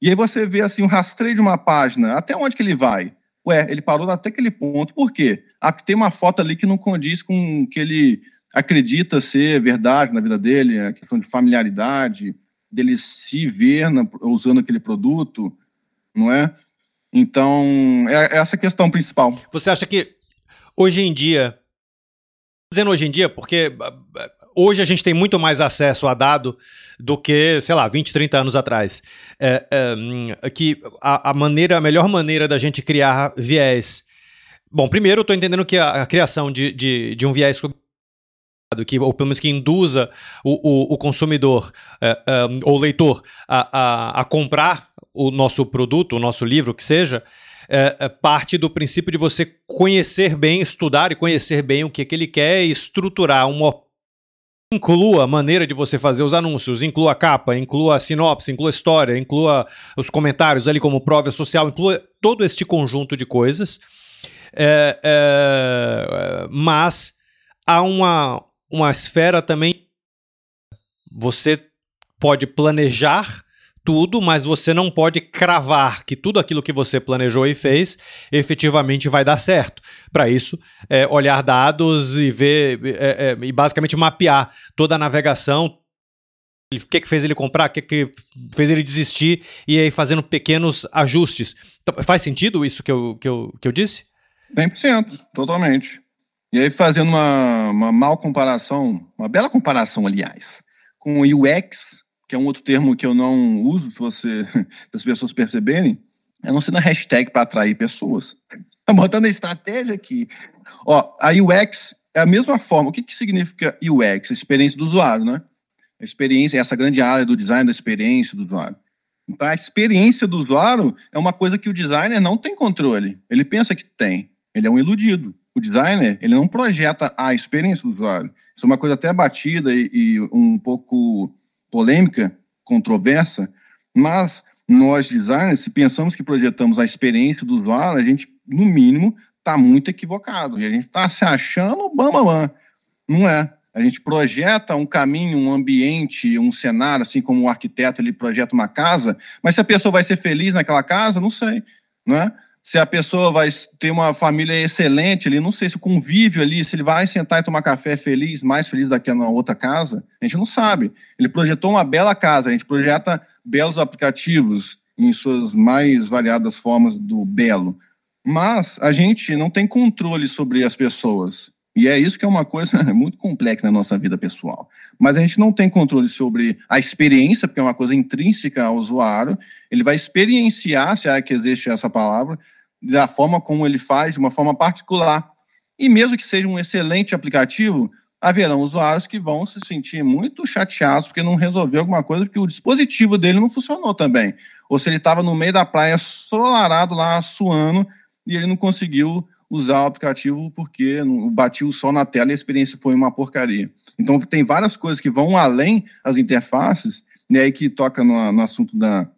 E aí você vê assim o um rastreio de uma página, até onde que ele vai? Ué, ele parou até aquele ponto, por quê? Ah, tem uma foto ali que não condiz com o que ele acredita ser verdade na vida dele, a questão de familiaridade, dele se ver na, usando aquele produto, não é? Então, é, é essa a questão principal. Você acha que hoje em dia, dizendo hoje em dia, porque hoje a gente tem muito mais acesso a dado do que, sei lá, 20, 30 anos atrás. É, é, que a, a, maneira, a melhor maneira da gente criar viés. Bom, primeiro eu estou entendendo que a, a criação de, de, de, um viés que, ou pelo menos que induza o, o, o consumidor é, é, ou leitor a, a, a comprar o nosso produto, o nosso livro, que seja, é, é, parte do princípio de você conhecer bem, estudar e conhecer bem o que, que ele quer e estruturar uma inclua a maneira de você fazer os anúncios, inclua a capa, inclua a sinopse, inclua a história, inclua os comentários ali como prova social, inclua todo este conjunto de coisas. É, é, mas há uma, uma esfera também. Você pode planejar tudo, mas você não pode cravar que tudo aquilo que você planejou e fez efetivamente vai dar certo. Para isso, é, olhar dados e ver é, é, e basicamente mapear toda a navegação. O que, que fez ele comprar? O que, que fez ele desistir? E aí fazendo pequenos ajustes. Então, faz sentido isso que eu, que eu, que eu disse? 100%, totalmente. E aí, fazendo uma, uma mal comparação, uma bela comparação, aliás, com o UX, que é um outro termo que eu não uso, se você, as pessoas perceberem, é não sendo hashtag para atrair pessoas. Tá botando a estratégia aqui. Ó, a UX é a mesma forma. O que, que significa UX? Experiência do usuário, né? A experiência, essa grande área do design da experiência do usuário. Então, a experiência do usuário é uma coisa que o designer não tem controle. Ele pensa que tem. Ele é um iludido. O designer, ele não projeta a experiência do usuário. Isso é uma coisa até batida e, e um pouco polêmica, controversa, mas nós designers, se pensamos que projetamos a experiência do usuário, a gente, no mínimo, está muito equivocado. E a gente está se achando bam, bam, bam. Não é. A gente projeta um caminho, um ambiente, um cenário, assim como o arquiteto ele projeta uma casa, mas se a pessoa vai ser feliz naquela casa, não sei, não é? Se a pessoa vai ter uma família excelente ali, não sei se o convívio ali, se ele vai sentar e tomar café feliz, mais feliz do que na outra casa, a gente não sabe. Ele projetou uma bela casa, a gente projeta belos aplicativos em suas mais variadas formas do belo. Mas a gente não tem controle sobre as pessoas. E é isso que é uma coisa muito complexa na nossa vida pessoal. Mas a gente não tem controle sobre a experiência, porque é uma coisa intrínseca ao usuário. Ele vai experienciar, se é que existe essa palavra, da forma como ele faz, de uma forma particular. E mesmo que seja um excelente aplicativo, haverão usuários que vão se sentir muito chateados porque não resolveu alguma coisa, porque o dispositivo dele não funcionou também. Ou se ele estava no meio da praia solarado lá, suando, e ele não conseguiu usar o aplicativo porque batia o sol na tela e a experiência foi uma porcaria. Então, tem várias coisas que vão além as interfaces, e aí que toca no, no assunto da,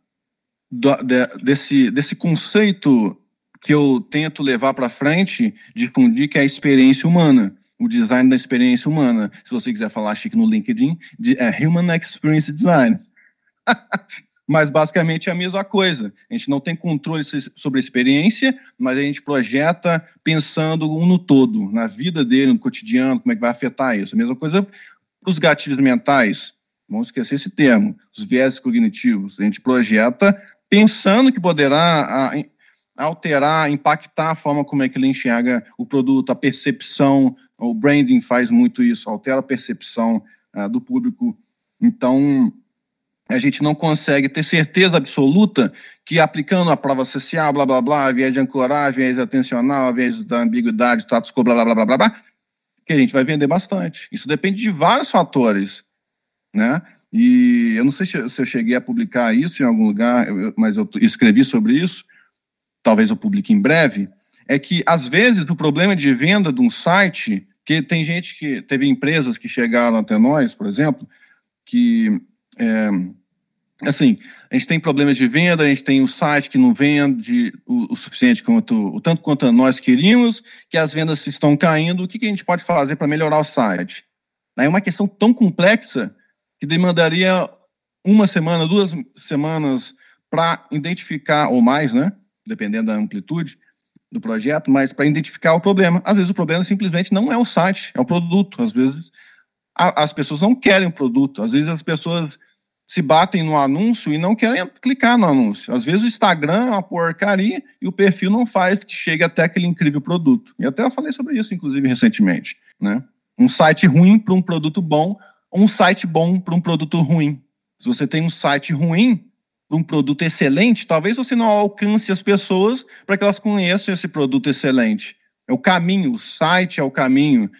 de, desse, desse conceito que eu tento levar para frente, difundir, que é a experiência humana, o design da experiência humana. Se você quiser falar chique no LinkedIn, é Human Experience Design. mas basicamente é a mesma coisa. A gente não tem controle sobre a experiência, mas a gente projeta pensando um no todo, na vida dele, no cotidiano, como é que vai afetar isso. A mesma coisa para os gatilhos mentais. Vamos esquecer esse termo, os viés cognitivos. A gente projeta pensando que poderá alterar, impactar a forma como é que ele enxerga o produto, a percepção. O branding faz muito isso, altera a percepção uh, do público. Então, a gente não consegue ter certeza absoluta que aplicando a prova social, blá, blá, blá, viés de ancoragem, viés atencional, viés da ambiguidade, status quo, blá, blá, blá, blá, blá, que a gente vai vender bastante. Isso depende de vários fatores, né? E eu não sei se eu cheguei a publicar isso em algum lugar, mas eu escrevi sobre isso, talvez eu publique em breve, é que às vezes o problema de venda de um site, que tem gente que teve empresas que chegaram até nós, por exemplo, que é, assim, a gente tem problemas de venda, a gente tem o site que não vende o, o suficiente quanto o tanto quanto nós queríamos, que as vendas estão caindo, o que, que a gente pode fazer para melhorar o site? É uma questão tão complexa que demandaria uma semana, duas semanas para identificar, ou mais, né? Dependendo da amplitude do projeto, mas para identificar o problema. Às vezes o problema simplesmente não é o site, é o produto. Às vezes a, as pessoas não querem o produto. Às vezes as pessoas se batem no anúncio e não querem clicar no anúncio. Às vezes o Instagram é uma porcaria e o perfil não faz que chegue até aquele incrível produto. E até eu falei sobre isso, inclusive, recentemente. Né? Um site ruim para um produto bom, um site bom para um produto ruim. Se você tem um site ruim, um produto excelente, talvez você não alcance as pessoas para que elas conheçam esse produto excelente. É o caminho, o site é o caminho.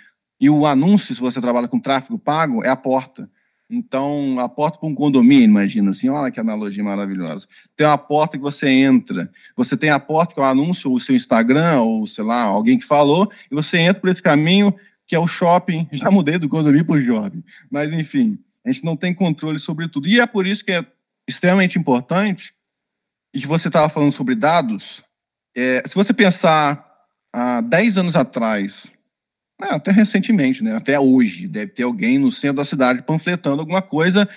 E o anúncio, se você trabalha com tráfego pago, é a porta. Então, a porta para um condomínio, imagina assim, olha que analogia maravilhosa. Tem uma porta que você entra, você tem a porta que é o anúncio, o seu Instagram, ou sei lá, alguém que falou, e você entra por esse caminho que é o shopping. Já mudei do condomínio para o shopping. Mas, enfim, a gente não tem controle sobre tudo. E é por isso que é extremamente importante, e que você estava falando sobre dados, é, se você pensar há 10 anos atrás, né, até recentemente, né, até hoje, deve ter alguém no centro da cidade panfletando alguma coisa,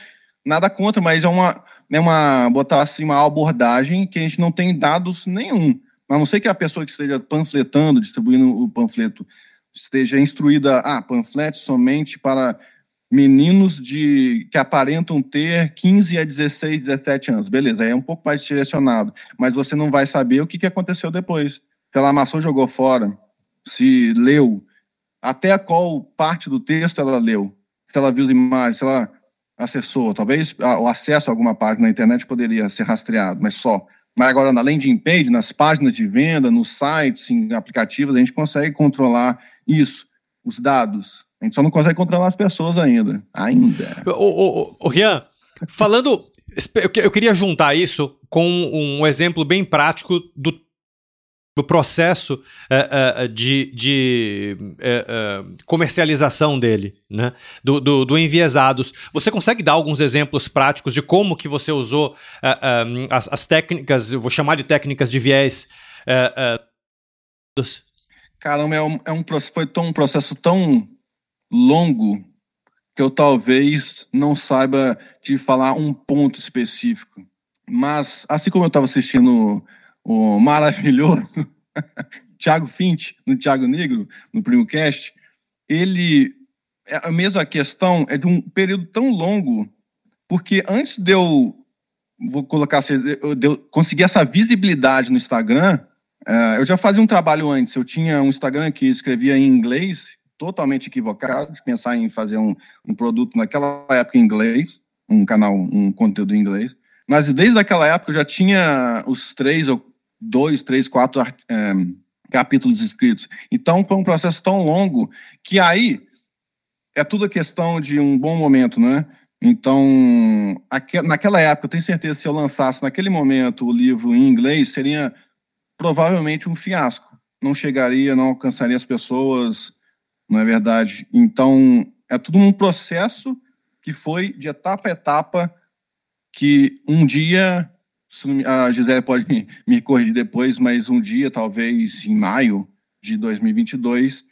nada contra, mas é uma, é uma botar assim, uma abordagem que a gente não tem dados nenhum. A não ser que a pessoa que esteja panfletando, distribuindo o panfleto, esteja instruída, ah, panflete somente para meninos de que aparentam ter 15 a 16, 17 anos. Beleza, aí é um pouco mais direcionado, mas você não vai saber o que, que aconteceu depois. Se ela amassou, jogou fora, se leu, até qual parte do texto ela leu, se ela viu imagens, se ela acessou, talvez o acesso a alguma página na internet poderia ser rastreado, mas só. Mas agora na landing page, nas páginas de venda, nos sites, em aplicativos, a gente consegue controlar isso, os dados. A gente só não consegue controlar as pessoas ainda. Ainda. O, o, o Rian, falando. Eu queria juntar isso com um exemplo bem prático do o processo uh, uh, de, de uh, comercialização dele, né? Do, do, do, enviesados. Você consegue dar alguns exemplos práticos de como que você usou as, as, técnicas, eu vou chamar de técnicas de viés. Caramba, é um, é um, foi tão, um processo tão longo que eu talvez não saiba te falar um ponto específico. Mas, assim como eu estava assistindo o maravilhoso Thiago Fint, no Thiago Negro, no Primo Cast, ele. É a mesma questão é de um período tão longo, porque antes de eu. Vou colocar assim, de eu conseguir essa visibilidade no Instagram, uh, eu já fazia um trabalho antes. Eu tinha um Instagram que escrevia em inglês, totalmente equivocado, de pensar em fazer um, um produto naquela época em inglês, um canal, um conteúdo em inglês. Mas desde aquela época eu já tinha os três ou dois, três, quatro é, capítulos escritos. Então foi um processo tão longo que aí é tudo a questão de um bom momento, né? Então, naquela época, eu tenho certeza se eu lançasse naquele momento o livro em inglês, seria provavelmente um fiasco. Não chegaria, não alcançaria as pessoas, não é verdade? Então, é tudo um processo que foi de etapa a etapa, que um dia a Gisele pode me, corrigir depois, mas um dia, talvez em maio de 2022,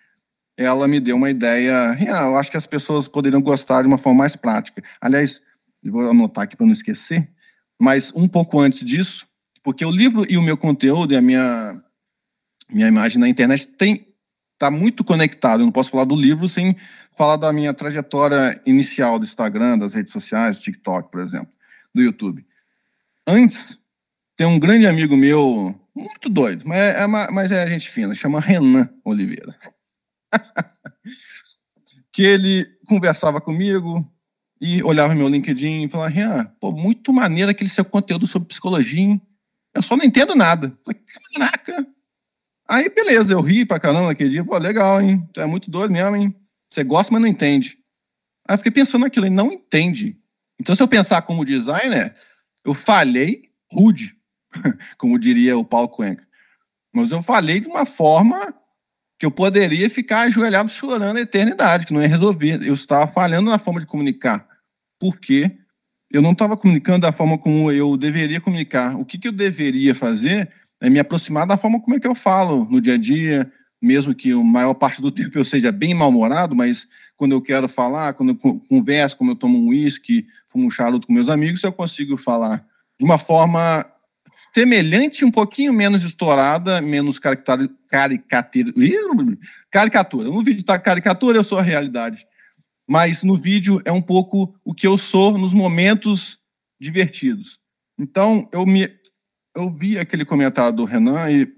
ela me deu uma ideia. Eu acho que as pessoas poderiam gostar de uma forma mais prática. Aliás, vou anotar aqui para não esquecer, mas um pouco antes disso, porque o livro e o meu conteúdo e a minha, minha imagem na internet tem está muito conectado. Eu não posso falar do livro sem falar da minha trajetória inicial do Instagram, das redes sociais, TikTok, por exemplo, do YouTube. Antes, tem um grande amigo meu, muito doido, mas é, é mas é gente fina, chama Renan Oliveira. que ele conversava comigo e olhava meu LinkedIn e falava, Renan, pô, muito maneiro aquele seu conteúdo sobre psicologia, hein? Eu só não entendo nada. Falei, caraca. Aí, beleza, eu ri pra caramba naquele dia. Pô, legal, hein? Tu é muito doido mesmo, hein? Você gosta, mas não entende. Aí eu fiquei pensando naquilo, ele não entende. Então, se eu pensar como designer, eu falhei rude, como diria o Paulo Cuenca. Mas eu falei de uma forma que eu poderia ficar ajoelhado chorando a eternidade, que não ia resolver. Eu estava falhando na forma de comunicar. Porque eu não estava comunicando da forma como eu deveria comunicar. O que, que eu deveria fazer é me aproximar da forma como é que eu falo no dia a dia, mesmo que a maior parte do tempo eu seja bem mal-humorado, mas quando eu quero falar, quando eu converso, como eu tomo um uísque, fumo um charuto com meus amigos, eu consigo falar de uma forma semelhante, um pouquinho menos estourada, menos caricatura. Caricatura. No vídeo está caricatura, eu sou a realidade. Mas no vídeo é um pouco o que eu sou nos momentos divertidos. Então, eu me eu vi aquele comentário do Renan e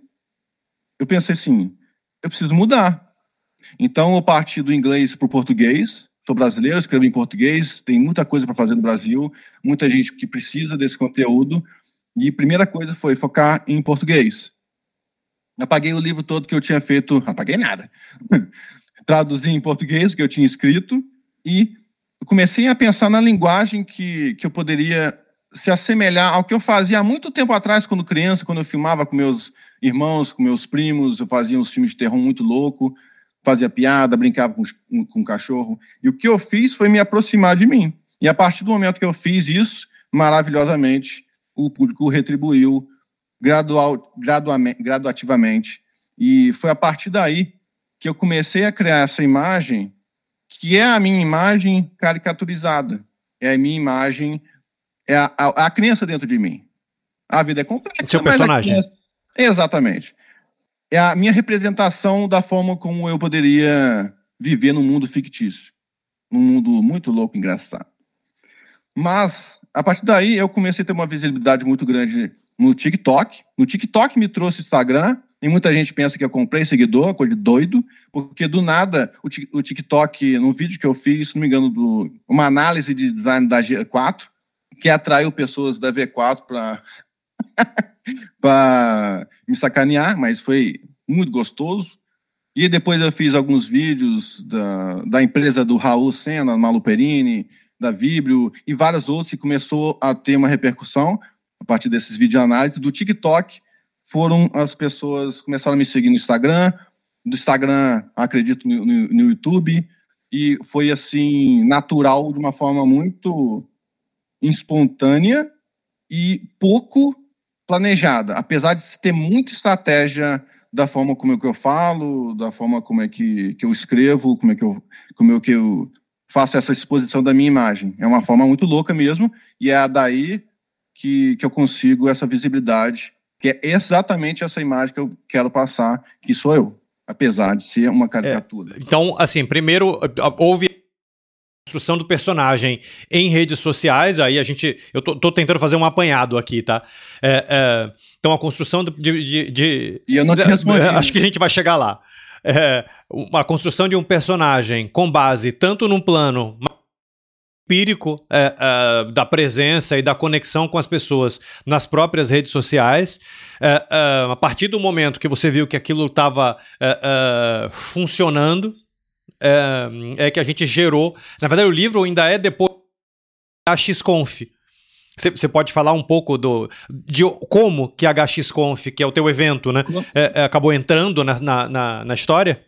eu pensei assim, eu preciso mudar. Então, eu parti do inglês para o português. Sou brasileiro, escrevo em português, tem muita coisa para fazer no Brasil, muita gente que precisa desse conteúdo. E a primeira coisa foi focar em português. Apaguei o livro todo que eu tinha feito, apaguei nada. Traduzi em português o que eu tinha escrito e comecei a pensar na linguagem que, que eu poderia se assemelhar ao que eu fazia há muito tempo atrás, quando criança, quando eu filmava com meus irmãos, com meus primos, eu fazia uns filmes de terror muito louco, fazia piada, brincava com, com, cachorro. E o que eu fiz foi me aproximar de mim. E a partir do momento que eu fiz isso, maravilhosamente, o público retribuiu gradual, graduativamente. E foi a partir daí que eu comecei a criar essa imagem, que é a minha imagem caricaturizada. É a minha imagem, é a, a, a criança dentro de mim. A vida é complexa. Seu personagem. Criança, exatamente. É a minha representação da forma como eu poderia viver num mundo fictício. Num mundo muito louco, engraçado. Mas, a partir daí, eu comecei a ter uma visibilidade muito grande no TikTok. No TikTok me trouxe Instagram, e muita gente pensa que eu comprei seguidor, coisa de doido, porque do nada o TikTok, no vídeo que eu fiz, se não me engano, do, uma análise de design da G4, que atraiu pessoas da V4 para me sacanear, mas foi muito gostoso. E depois eu fiz alguns vídeos da, da empresa do Raul Senna, Malu Perini, da Vibrio e vários outros, e começou a ter uma repercussão a partir desses vídeos de análise. Do TikTok foram as pessoas começaram a me seguir no Instagram, do Instagram, acredito, no, no, no YouTube, e foi assim, natural, de uma forma muito espontânea e pouco planejada, apesar de ter muita estratégia da forma como é que eu falo, da forma como é que, que eu escrevo, como é que eu, como é que eu faço essa exposição da minha imagem. É uma forma muito louca mesmo, e é daí que, que eu consigo essa visibilidade, que é exatamente essa imagem que eu quero passar, que sou eu, apesar de ser uma caricatura. É, então, assim, primeiro, houve construção do personagem em redes sociais, aí a gente. Eu tô, tô tentando fazer um apanhado aqui, tá? É, é, então a construção de, de, de, E eu não te respondi. Acho que a gente vai chegar lá. É, uma construção de um personagem com base tanto num plano empírico é, é, da presença e da conexão com as pessoas nas próprias redes sociais. É, é a partir do momento que você viu que aquilo estava é, é, funcionando, é, é, que a gente gerou. Na verdade, o livro ainda é depois da XConf. Você pode falar um pouco do, de como que a HXConf, que é o teu evento, né, é, é, acabou entrando na, na, na, história?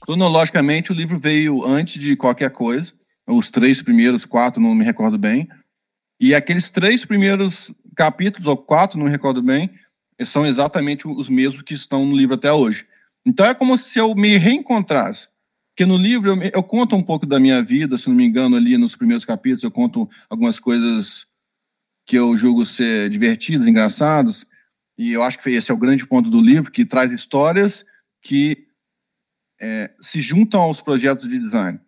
Cronologicamente, o livro veio antes de qualquer coisa. Os três primeiros, quatro, não me recordo bem. E aqueles três primeiros capítulos, ou quatro, não me recordo bem, são exatamente os mesmos que estão no livro até hoje. Então é como se eu me reencontrasse. Porque no livro eu, eu, conto um pouco da minha vida, se não me engano, ali nos primeiros capítulos eu conto algumas coisas que eu julgo ser divertidas, engraçadas, e eu acho que esse é o grande ponto do livro, que traz histórias que é, se juntam aos projetos de design.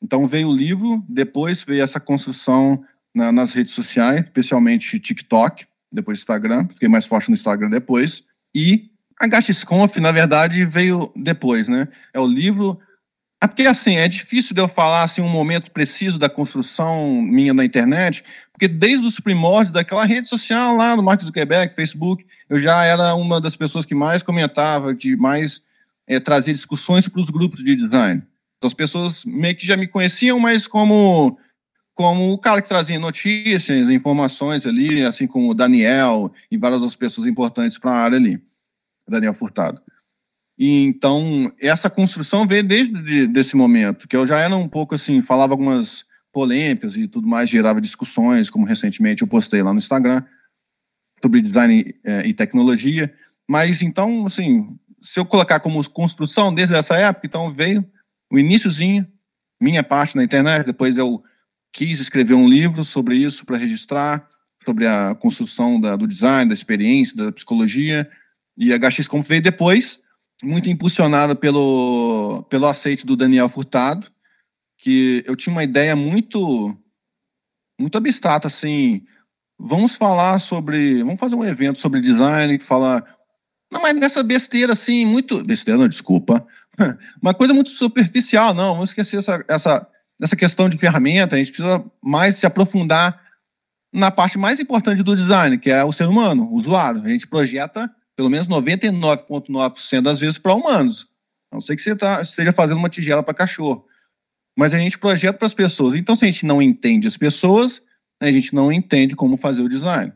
Então veio o livro, depois veio essa construção na, nas redes sociais, especialmente TikTok, depois Instagram, fiquei mais forte no Instagram depois, e a GaxConf, na verdade, veio depois, né? É o livro é porque, assim, é difícil de eu falar assim, um momento preciso da construção minha na internet, porque desde os primórdios daquela rede social lá no Marcos do Quebec, Facebook, eu já era uma das pessoas que mais comentava, que mais é, trazia discussões para os grupos de design. Então, as pessoas meio que já me conheciam, mas como, como o cara que trazia notícias, informações ali, assim como o Daniel e várias outras pessoas importantes para a área ali. Daniel Furtado. E então, essa construção veio desde desse momento, que eu já era um pouco assim, falava algumas polêmicas e tudo mais, gerava discussões, como recentemente eu postei lá no Instagram, sobre design é, e tecnologia. Mas então, assim, se eu colocar como construção desde essa época, então veio o iníciozinho, minha parte na internet, depois eu quis escrever um livro sobre isso para registrar, sobre a construção da, do design, da experiência, da psicologia, e a HXConf veio depois, muito impulsionada pelo, pelo aceite do Daniel Furtado, que eu tinha uma ideia muito muito abstrata assim, vamos falar sobre, vamos fazer um evento sobre design que fala não, mas nessa besteira assim, muito besteira, não, desculpa, uma coisa muito superficial, não, vamos esquecer essa essa essa questão de ferramenta, a gente precisa mais se aprofundar na parte mais importante do design, que é o ser humano, o usuário. A gente projeta pelo menos 99,9% das vezes para humanos. A não sei que você tá, esteja fazendo uma tigela para cachorro. Mas a gente projeta para as pessoas. Então, se a gente não entende as pessoas, a gente não entende como fazer o design.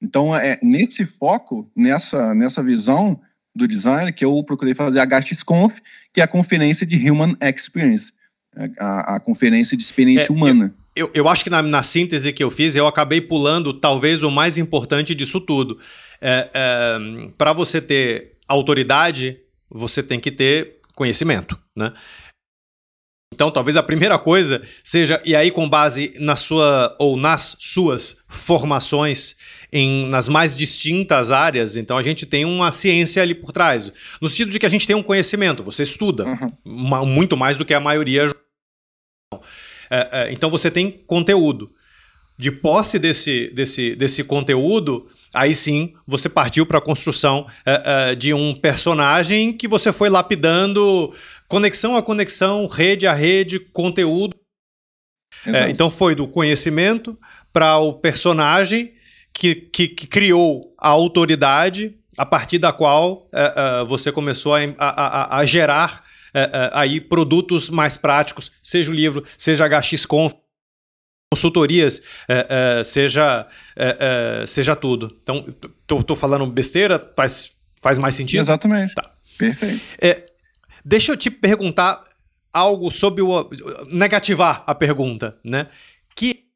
Então, é nesse foco, nessa, nessa visão do design, que eu procurei fazer a HXConf, que é a conferência de Human Experience, a, a conferência de experiência é, humana. Eu, eu acho que na, na síntese que eu fiz, eu acabei pulando talvez o mais importante disso tudo é, é, para você ter autoridade você tem que ter conhecimento, né? Então, talvez a primeira coisa seja, e aí com base na sua ou nas suas formações em, nas mais distintas áreas, então a gente tem uma ciência ali por trás. No sentido de que a gente tem um conhecimento, você estuda uhum. muito mais do que a maioria. É, é, então você tem conteúdo. De posse desse, desse, desse conteúdo, aí sim você partiu para a construção é, é, de um personagem que você foi lapidando conexão a conexão, rede a rede, conteúdo. É, então foi do conhecimento para o personagem que, que, que, criou a autoridade a partir da qual é, você começou a, a, a gerar é, é, aí produtos mais práticos, seja o livro, seja HXConf, consultorias, é, seja, seja tudo. Então, estou falando besteira, faz, faz mais sentido? Exatamente. Tá. Perfeito. Deixa eu te perguntar algo sobre o. negativar a pergunta, né? Que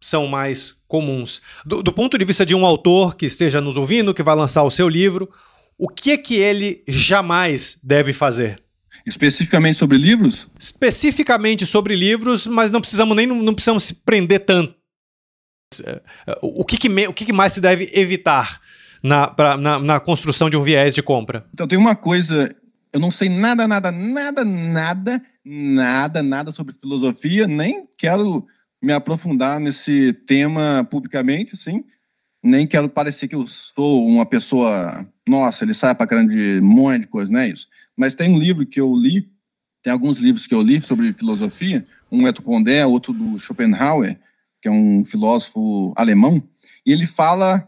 são mais comuns. Do, do, ponto de vista de um autor que esteja nos ouvindo, que vai lançar o seu livro, o que é que ele jamais deve fazer? Especificamente sobre livros? Especificamente sobre livros, mas não precisamos nem não precisamos se prender tanto. O que, que, me, o que, que mais se deve evitar na, pra, na, na construção de um viés de compra? Então, tem uma coisa eu não sei nada, nada, nada, nada, nada, nada sobre filosofia, nem quero me aprofundar nesse tema publicamente, assim. Nem quero parecer que eu sou uma pessoa, nossa, ele sai para grande monte de coisa, não é isso. Mas tem um livro que eu li, tem alguns livros que eu li sobre filosofia, um é do Pondé, outro do Schopenhauer, que é um filósofo alemão, e ele fala,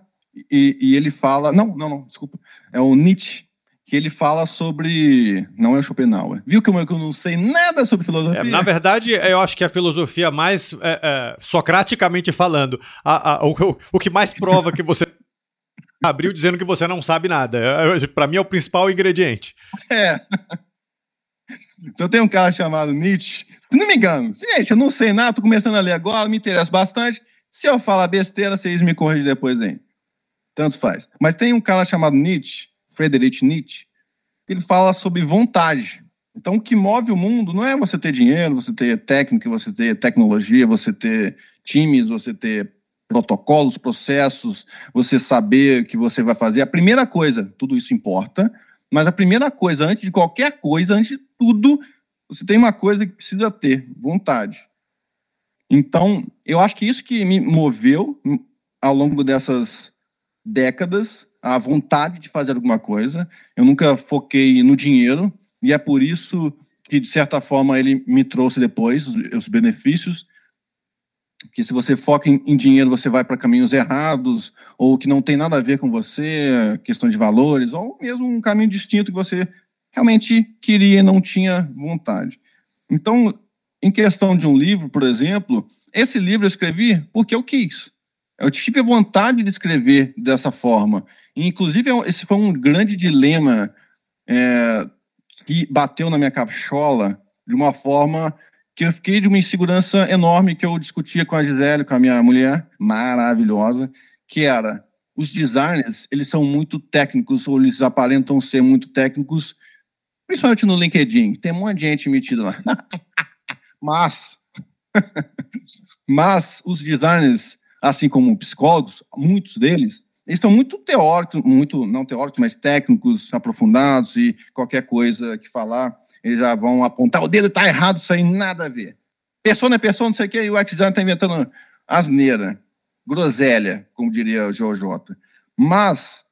e, e ele fala, não, não, não, desculpa, é o Nietzsche, que ele fala sobre. Não é o Schopenhauer. Viu como eu não sei nada sobre filosofia? É, na verdade, eu acho que a filosofia mais é, é, socraticamente falando, a, a, o, o que mais prova que você abriu dizendo que você não sabe nada. É, Para mim é o principal ingrediente. É. Então tem um cara chamado Nietzsche. Se não me engano, gente, eu não sei nada, tô começando a ler agora, me interessa bastante. Se eu falar besteira, vocês me corrigem depois aí. Tanto faz. Mas tem um cara chamado Nietzsche Friedrich Nietzsche, ele fala sobre vontade. Então, o que move o mundo não é você ter dinheiro, você ter técnica, você ter tecnologia, você ter times, você ter protocolos, processos, você saber o que você vai fazer. A primeira coisa, tudo isso importa, mas a primeira coisa, antes de qualquer coisa, antes de tudo, você tem uma coisa que precisa ter: vontade. Então, eu acho que isso que me moveu ao longo dessas décadas a vontade de fazer alguma coisa. Eu nunca foquei no dinheiro e é por isso que, de certa forma, ele me trouxe depois os, os benefícios. Que se você foca em, em dinheiro, você vai para caminhos errados, ou que não tem nada a ver com você, questão de valores, ou mesmo um caminho distinto que você realmente queria e não tinha vontade. Então, em questão de um livro, por exemplo, esse livro eu escrevi porque eu quis. Eu tive a vontade de escrever dessa forma. Inclusive, é esse foi um grande dilema é, que bateu na minha cachola de uma forma que eu fiquei de uma insegurança enorme que eu discutia com a Gisele, com a minha mulher maravilhosa, que era os designers, eles são muito técnicos, ou eles aparentam ser muito técnicos, principalmente no LinkedIn. Tem um monte de gente metida lá. mas, mas os designers, assim como psicólogos, muitos deles, eles são muito teóricos, muito, não teóricos, mas técnicos, aprofundados, e qualquer coisa que falar, eles já vão apontar, o dedo está errado, isso aí nada a ver. Pessoa é pessoa, não sei o quê, e o X-Design está inventando asneira, groselha, como diria o Jota. Mas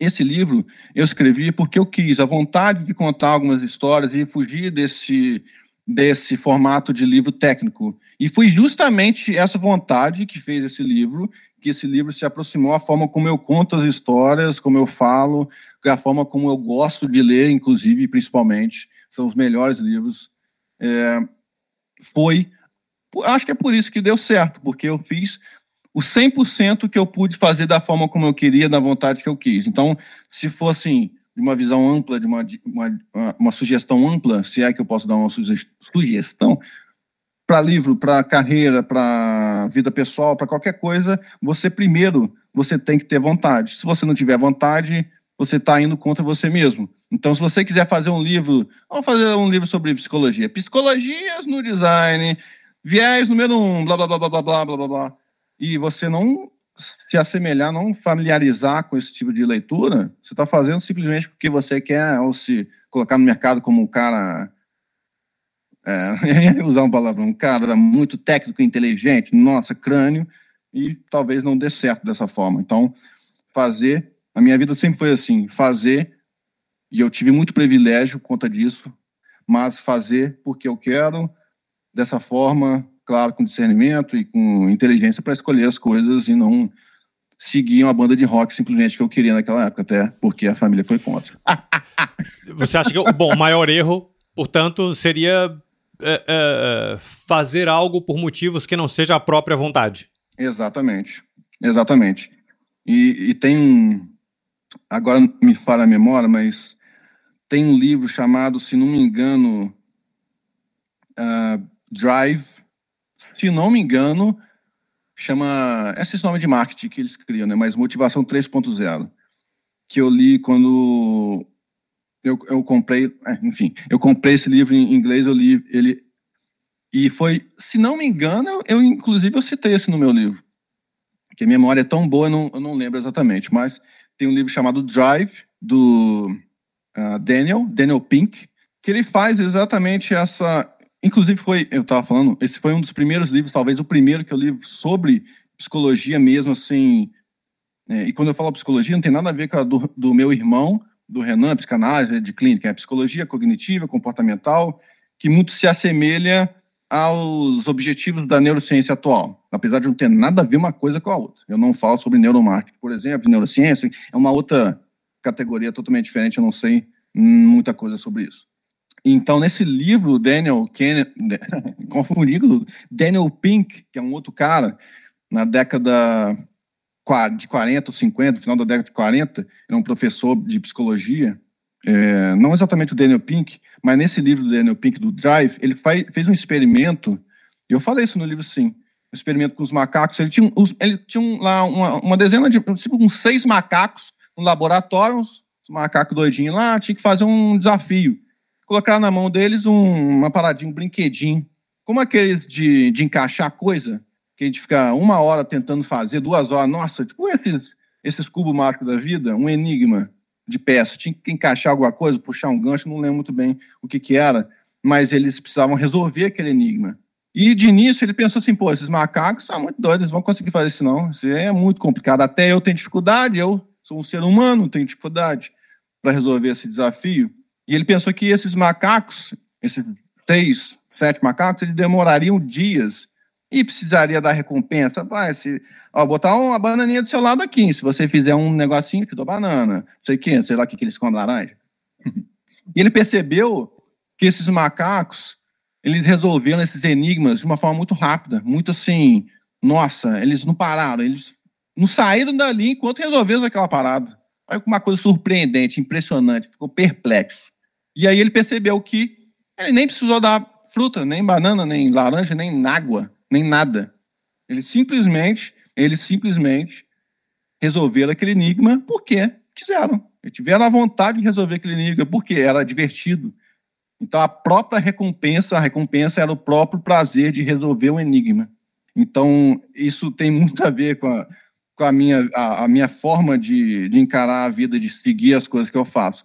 esse livro eu escrevi porque eu quis, a vontade de contar algumas histórias e fugir desse, desse formato de livro técnico. E foi justamente essa vontade que fez esse livro que esse livro se aproximou à forma como eu conto as histórias, como eu falo, a forma como eu gosto de ler, inclusive, principalmente, são os melhores livros. É, foi, acho que é por isso que deu certo, porque eu fiz o 100% que eu pude fazer da forma como eu queria, da vontade que eu quis. Então, se fosse assim, de uma visão ampla, de uma, uma, uma sugestão ampla, se é que eu posso dar uma sugestão, para livro, para carreira, para vida pessoal, para qualquer coisa, você primeiro você tem que ter vontade. Se você não tiver vontade, você está indo contra você mesmo. Então, se você quiser fazer um livro, vamos fazer um livro sobre psicologia. Psicologias no design, viés número um, blá, blá, blá, blá, blá, blá, blá, blá. E você não se assemelhar, não familiarizar com esse tipo de leitura, você está fazendo simplesmente porque você quer ou se colocar no mercado como um cara. É, usar uma palavra, um cara muito técnico, inteligente, nossa, crânio, e talvez não dê certo dessa forma. Então, fazer. A minha vida sempre foi assim: fazer, e eu tive muito privilégio por conta disso, mas fazer porque eu quero, dessa forma, claro, com discernimento e com inteligência para escolher as coisas e não seguir uma banda de rock simplesmente que eu queria naquela época, até porque a família foi contra. Você acha que, bom, o maior erro, portanto, seria é, é, fazer algo por motivos que não seja a própria vontade? Exatamente, exatamente. E, e tem, agora me fala a memória, mas tem um livro chamado, se não me engano, uh, Drive, se não me engano, chama. Esse nome de marketing que eles criam, né? Mas Motivação 3.0. Que eu li quando eu, eu comprei. É, enfim, eu comprei esse livro em inglês, eu li ele. E foi, se não me engano, eu, eu inclusive eu citei esse no meu livro. Que a memória é tão boa, eu não, eu não lembro exatamente. Mas tem um livro chamado Drive, do uh, Daniel, Daniel Pink, que ele faz exatamente essa Inclusive, foi, eu estava falando, esse foi um dos primeiros livros, talvez o primeiro que eu li sobre psicologia mesmo, assim. É, e quando eu falo psicologia, não tem nada a ver com a do, do meu irmão, do Renan, psicanálise de clínica, é psicologia cognitiva, comportamental, que muito se assemelha aos objetivos da neurociência atual, apesar de não ter nada a ver uma coisa com a outra. Eu não falo sobre neuromarketing, por exemplo, neurociência, é uma outra categoria totalmente diferente, eu não sei muita coisa sobre isso. Então, nesse livro, Daniel Kennedy, confundi Daniel Pink, que é um outro cara, na década de 40 ou 50, final da década de 40, era um professor de psicologia, é, não exatamente o Daniel Pink, mas nesse livro do Daniel Pink, do Drive, ele faz, fez um experimento, e eu falei isso no livro sim, um experimento com os macacos, ele tinha, ele tinha lá uma, uma dezena de, tipo, uns seis macacos no laboratório, uns macacos doidinhos lá, tinha que fazer um desafio colocar na mão deles um, uma paradinha, um brinquedinho, como aqueles de, de encaixar coisa, que a gente fica uma hora tentando fazer, duas horas, nossa, tipo esses, esses cubos mágicos da vida, um enigma de peça, tinha que encaixar alguma coisa, puxar um gancho, não lembro muito bem o que que era, mas eles precisavam resolver aquele enigma. E de início ele pensou assim, pô, esses macacos são muito doidos, eles vão conseguir fazer isso não, isso é muito complicado, até eu tenho dificuldade, eu sou um ser humano, tenho dificuldade para resolver esse desafio. E ele pensou que esses macacos, esses seis, sete macacos, eles demorariam dias e precisaria dar recompensa. Vai, se, ó, botar uma bananinha do seu lado aqui. Se você fizer um negocinho, te dou banana. Não sei o sei lá o que, que eles comem laranja. e ele percebeu que esses macacos, eles resolveram esses enigmas de uma forma muito rápida, muito assim, nossa, eles não pararam, eles não saíram dali enquanto resolveram aquela parada. Olha uma coisa surpreendente, impressionante, ficou perplexo. E aí ele percebeu que ele nem precisou dar fruta, nem banana, nem laranja, nem água, nem nada. Ele simplesmente, eles simplesmente resolveram aquele enigma porque quiseram. Eles tiveram a vontade de resolver aquele enigma porque era divertido. Então a própria recompensa, a recompensa era o próprio prazer de resolver o enigma. Então isso tem muito a ver com a, com a minha, a, a minha forma de, de encarar a vida, de seguir as coisas que eu faço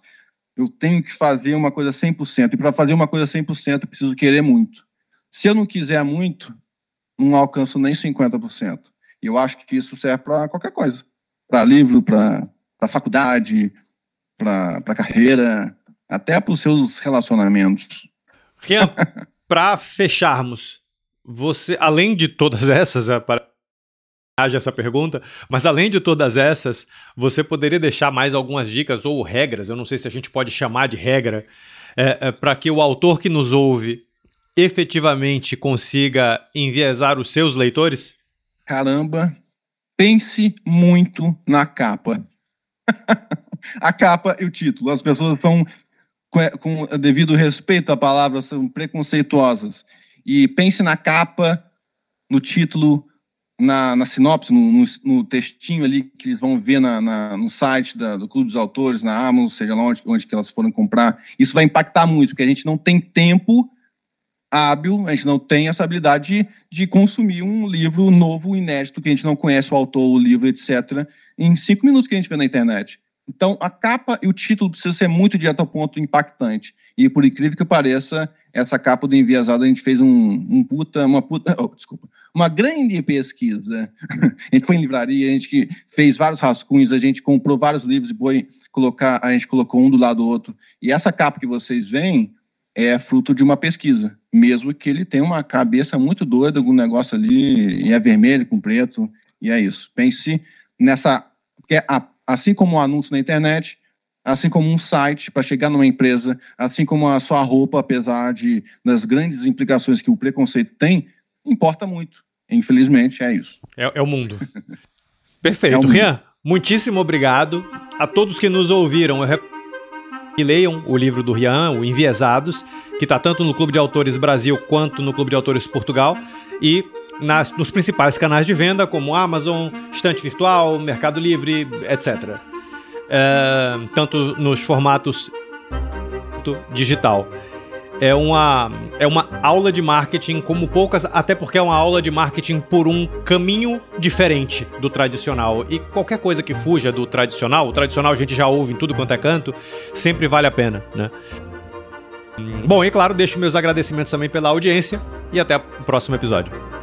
eu tenho que fazer uma coisa 100%. E para fazer uma coisa 100%, eu preciso querer muito. Se eu não quiser muito, não alcanço nem 50%. E eu acho que isso serve para qualquer coisa. Para livro, para faculdade, para carreira, até para os seus relacionamentos. Rian, para fecharmos, você, além de todas essas, é, para haja essa pergunta, mas além de todas essas, você poderia deixar mais algumas dicas ou regras, eu não sei se a gente pode chamar de regra, é, é, para que o autor que nos ouve efetivamente consiga enviesar os seus leitores? Caramba, pense muito na capa. a capa e o título. As pessoas são, com, com devido respeito à palavra, são preconceituosas. E pense na capa, no título, na, na sinopse, no, no, no, textinho ali que eles vão ver na, na, no site da, do Clube dos Autores, na Amazon, seja lá onde, onde que elas foram comprar, isso vai impactar muito, porque a gente não tem tempo hábil, a gente não tem essa habilidade de, de consumir um livro novo, inédito, que a gente não conhece o autor, o livro, etc., em cinco minutos que a gente vê na internet. Então, a capa e o título precisam ser muito direto ao ponto, impactante. E, por incrível que pareça, essa capa do Enviesado, a gente fez um, um puta, uma puta, oh, desculpa, uma grande pesquisa. a gente foi em livraria, a gente fez vários rascunhos, a gente comprou vários livros boi, colocar, a gente colocou um do lado do outro. E essa capa que vocês veem é fruto de uma pesquisa, mesmo que ele tenha uma cabeça muito doida, algum negócio ali, e é vermelho com preto, e é isso. Pense nessa, porque assim como o um anúncio na internet, assim como um site para chegar numa empresa, assim como a sua roupa, apesar de das grandes implicações que o preconceito tem, importa muito. Infelizmente, é isso. É, é o mundo. Perfeito. É o mundo. Rian, muitíssimo obrigado. A todos que nos ouviram, eu que leiam o livro do Rian, o Enviesados, que está tanto no Clube de Autores Brasil quanto no Clube de Autores Portugal. E nas, nos principais canais de venda, como Amazon, Estante Virtual, Mercado Livre, etc é, tanto nos formatos digital. É uma, é uma aula de marketing como poucas, até porque é uma aula de marketing por um caminho diferente do tradicional. E qualquer coisa que fuja do tradicional, o tradicional a gente já ouve em tudo quanto é canto, sempre vale a pena, né? Bom, e claro, deixo meus agradecimentos também pela audiência e até o próximo episódio.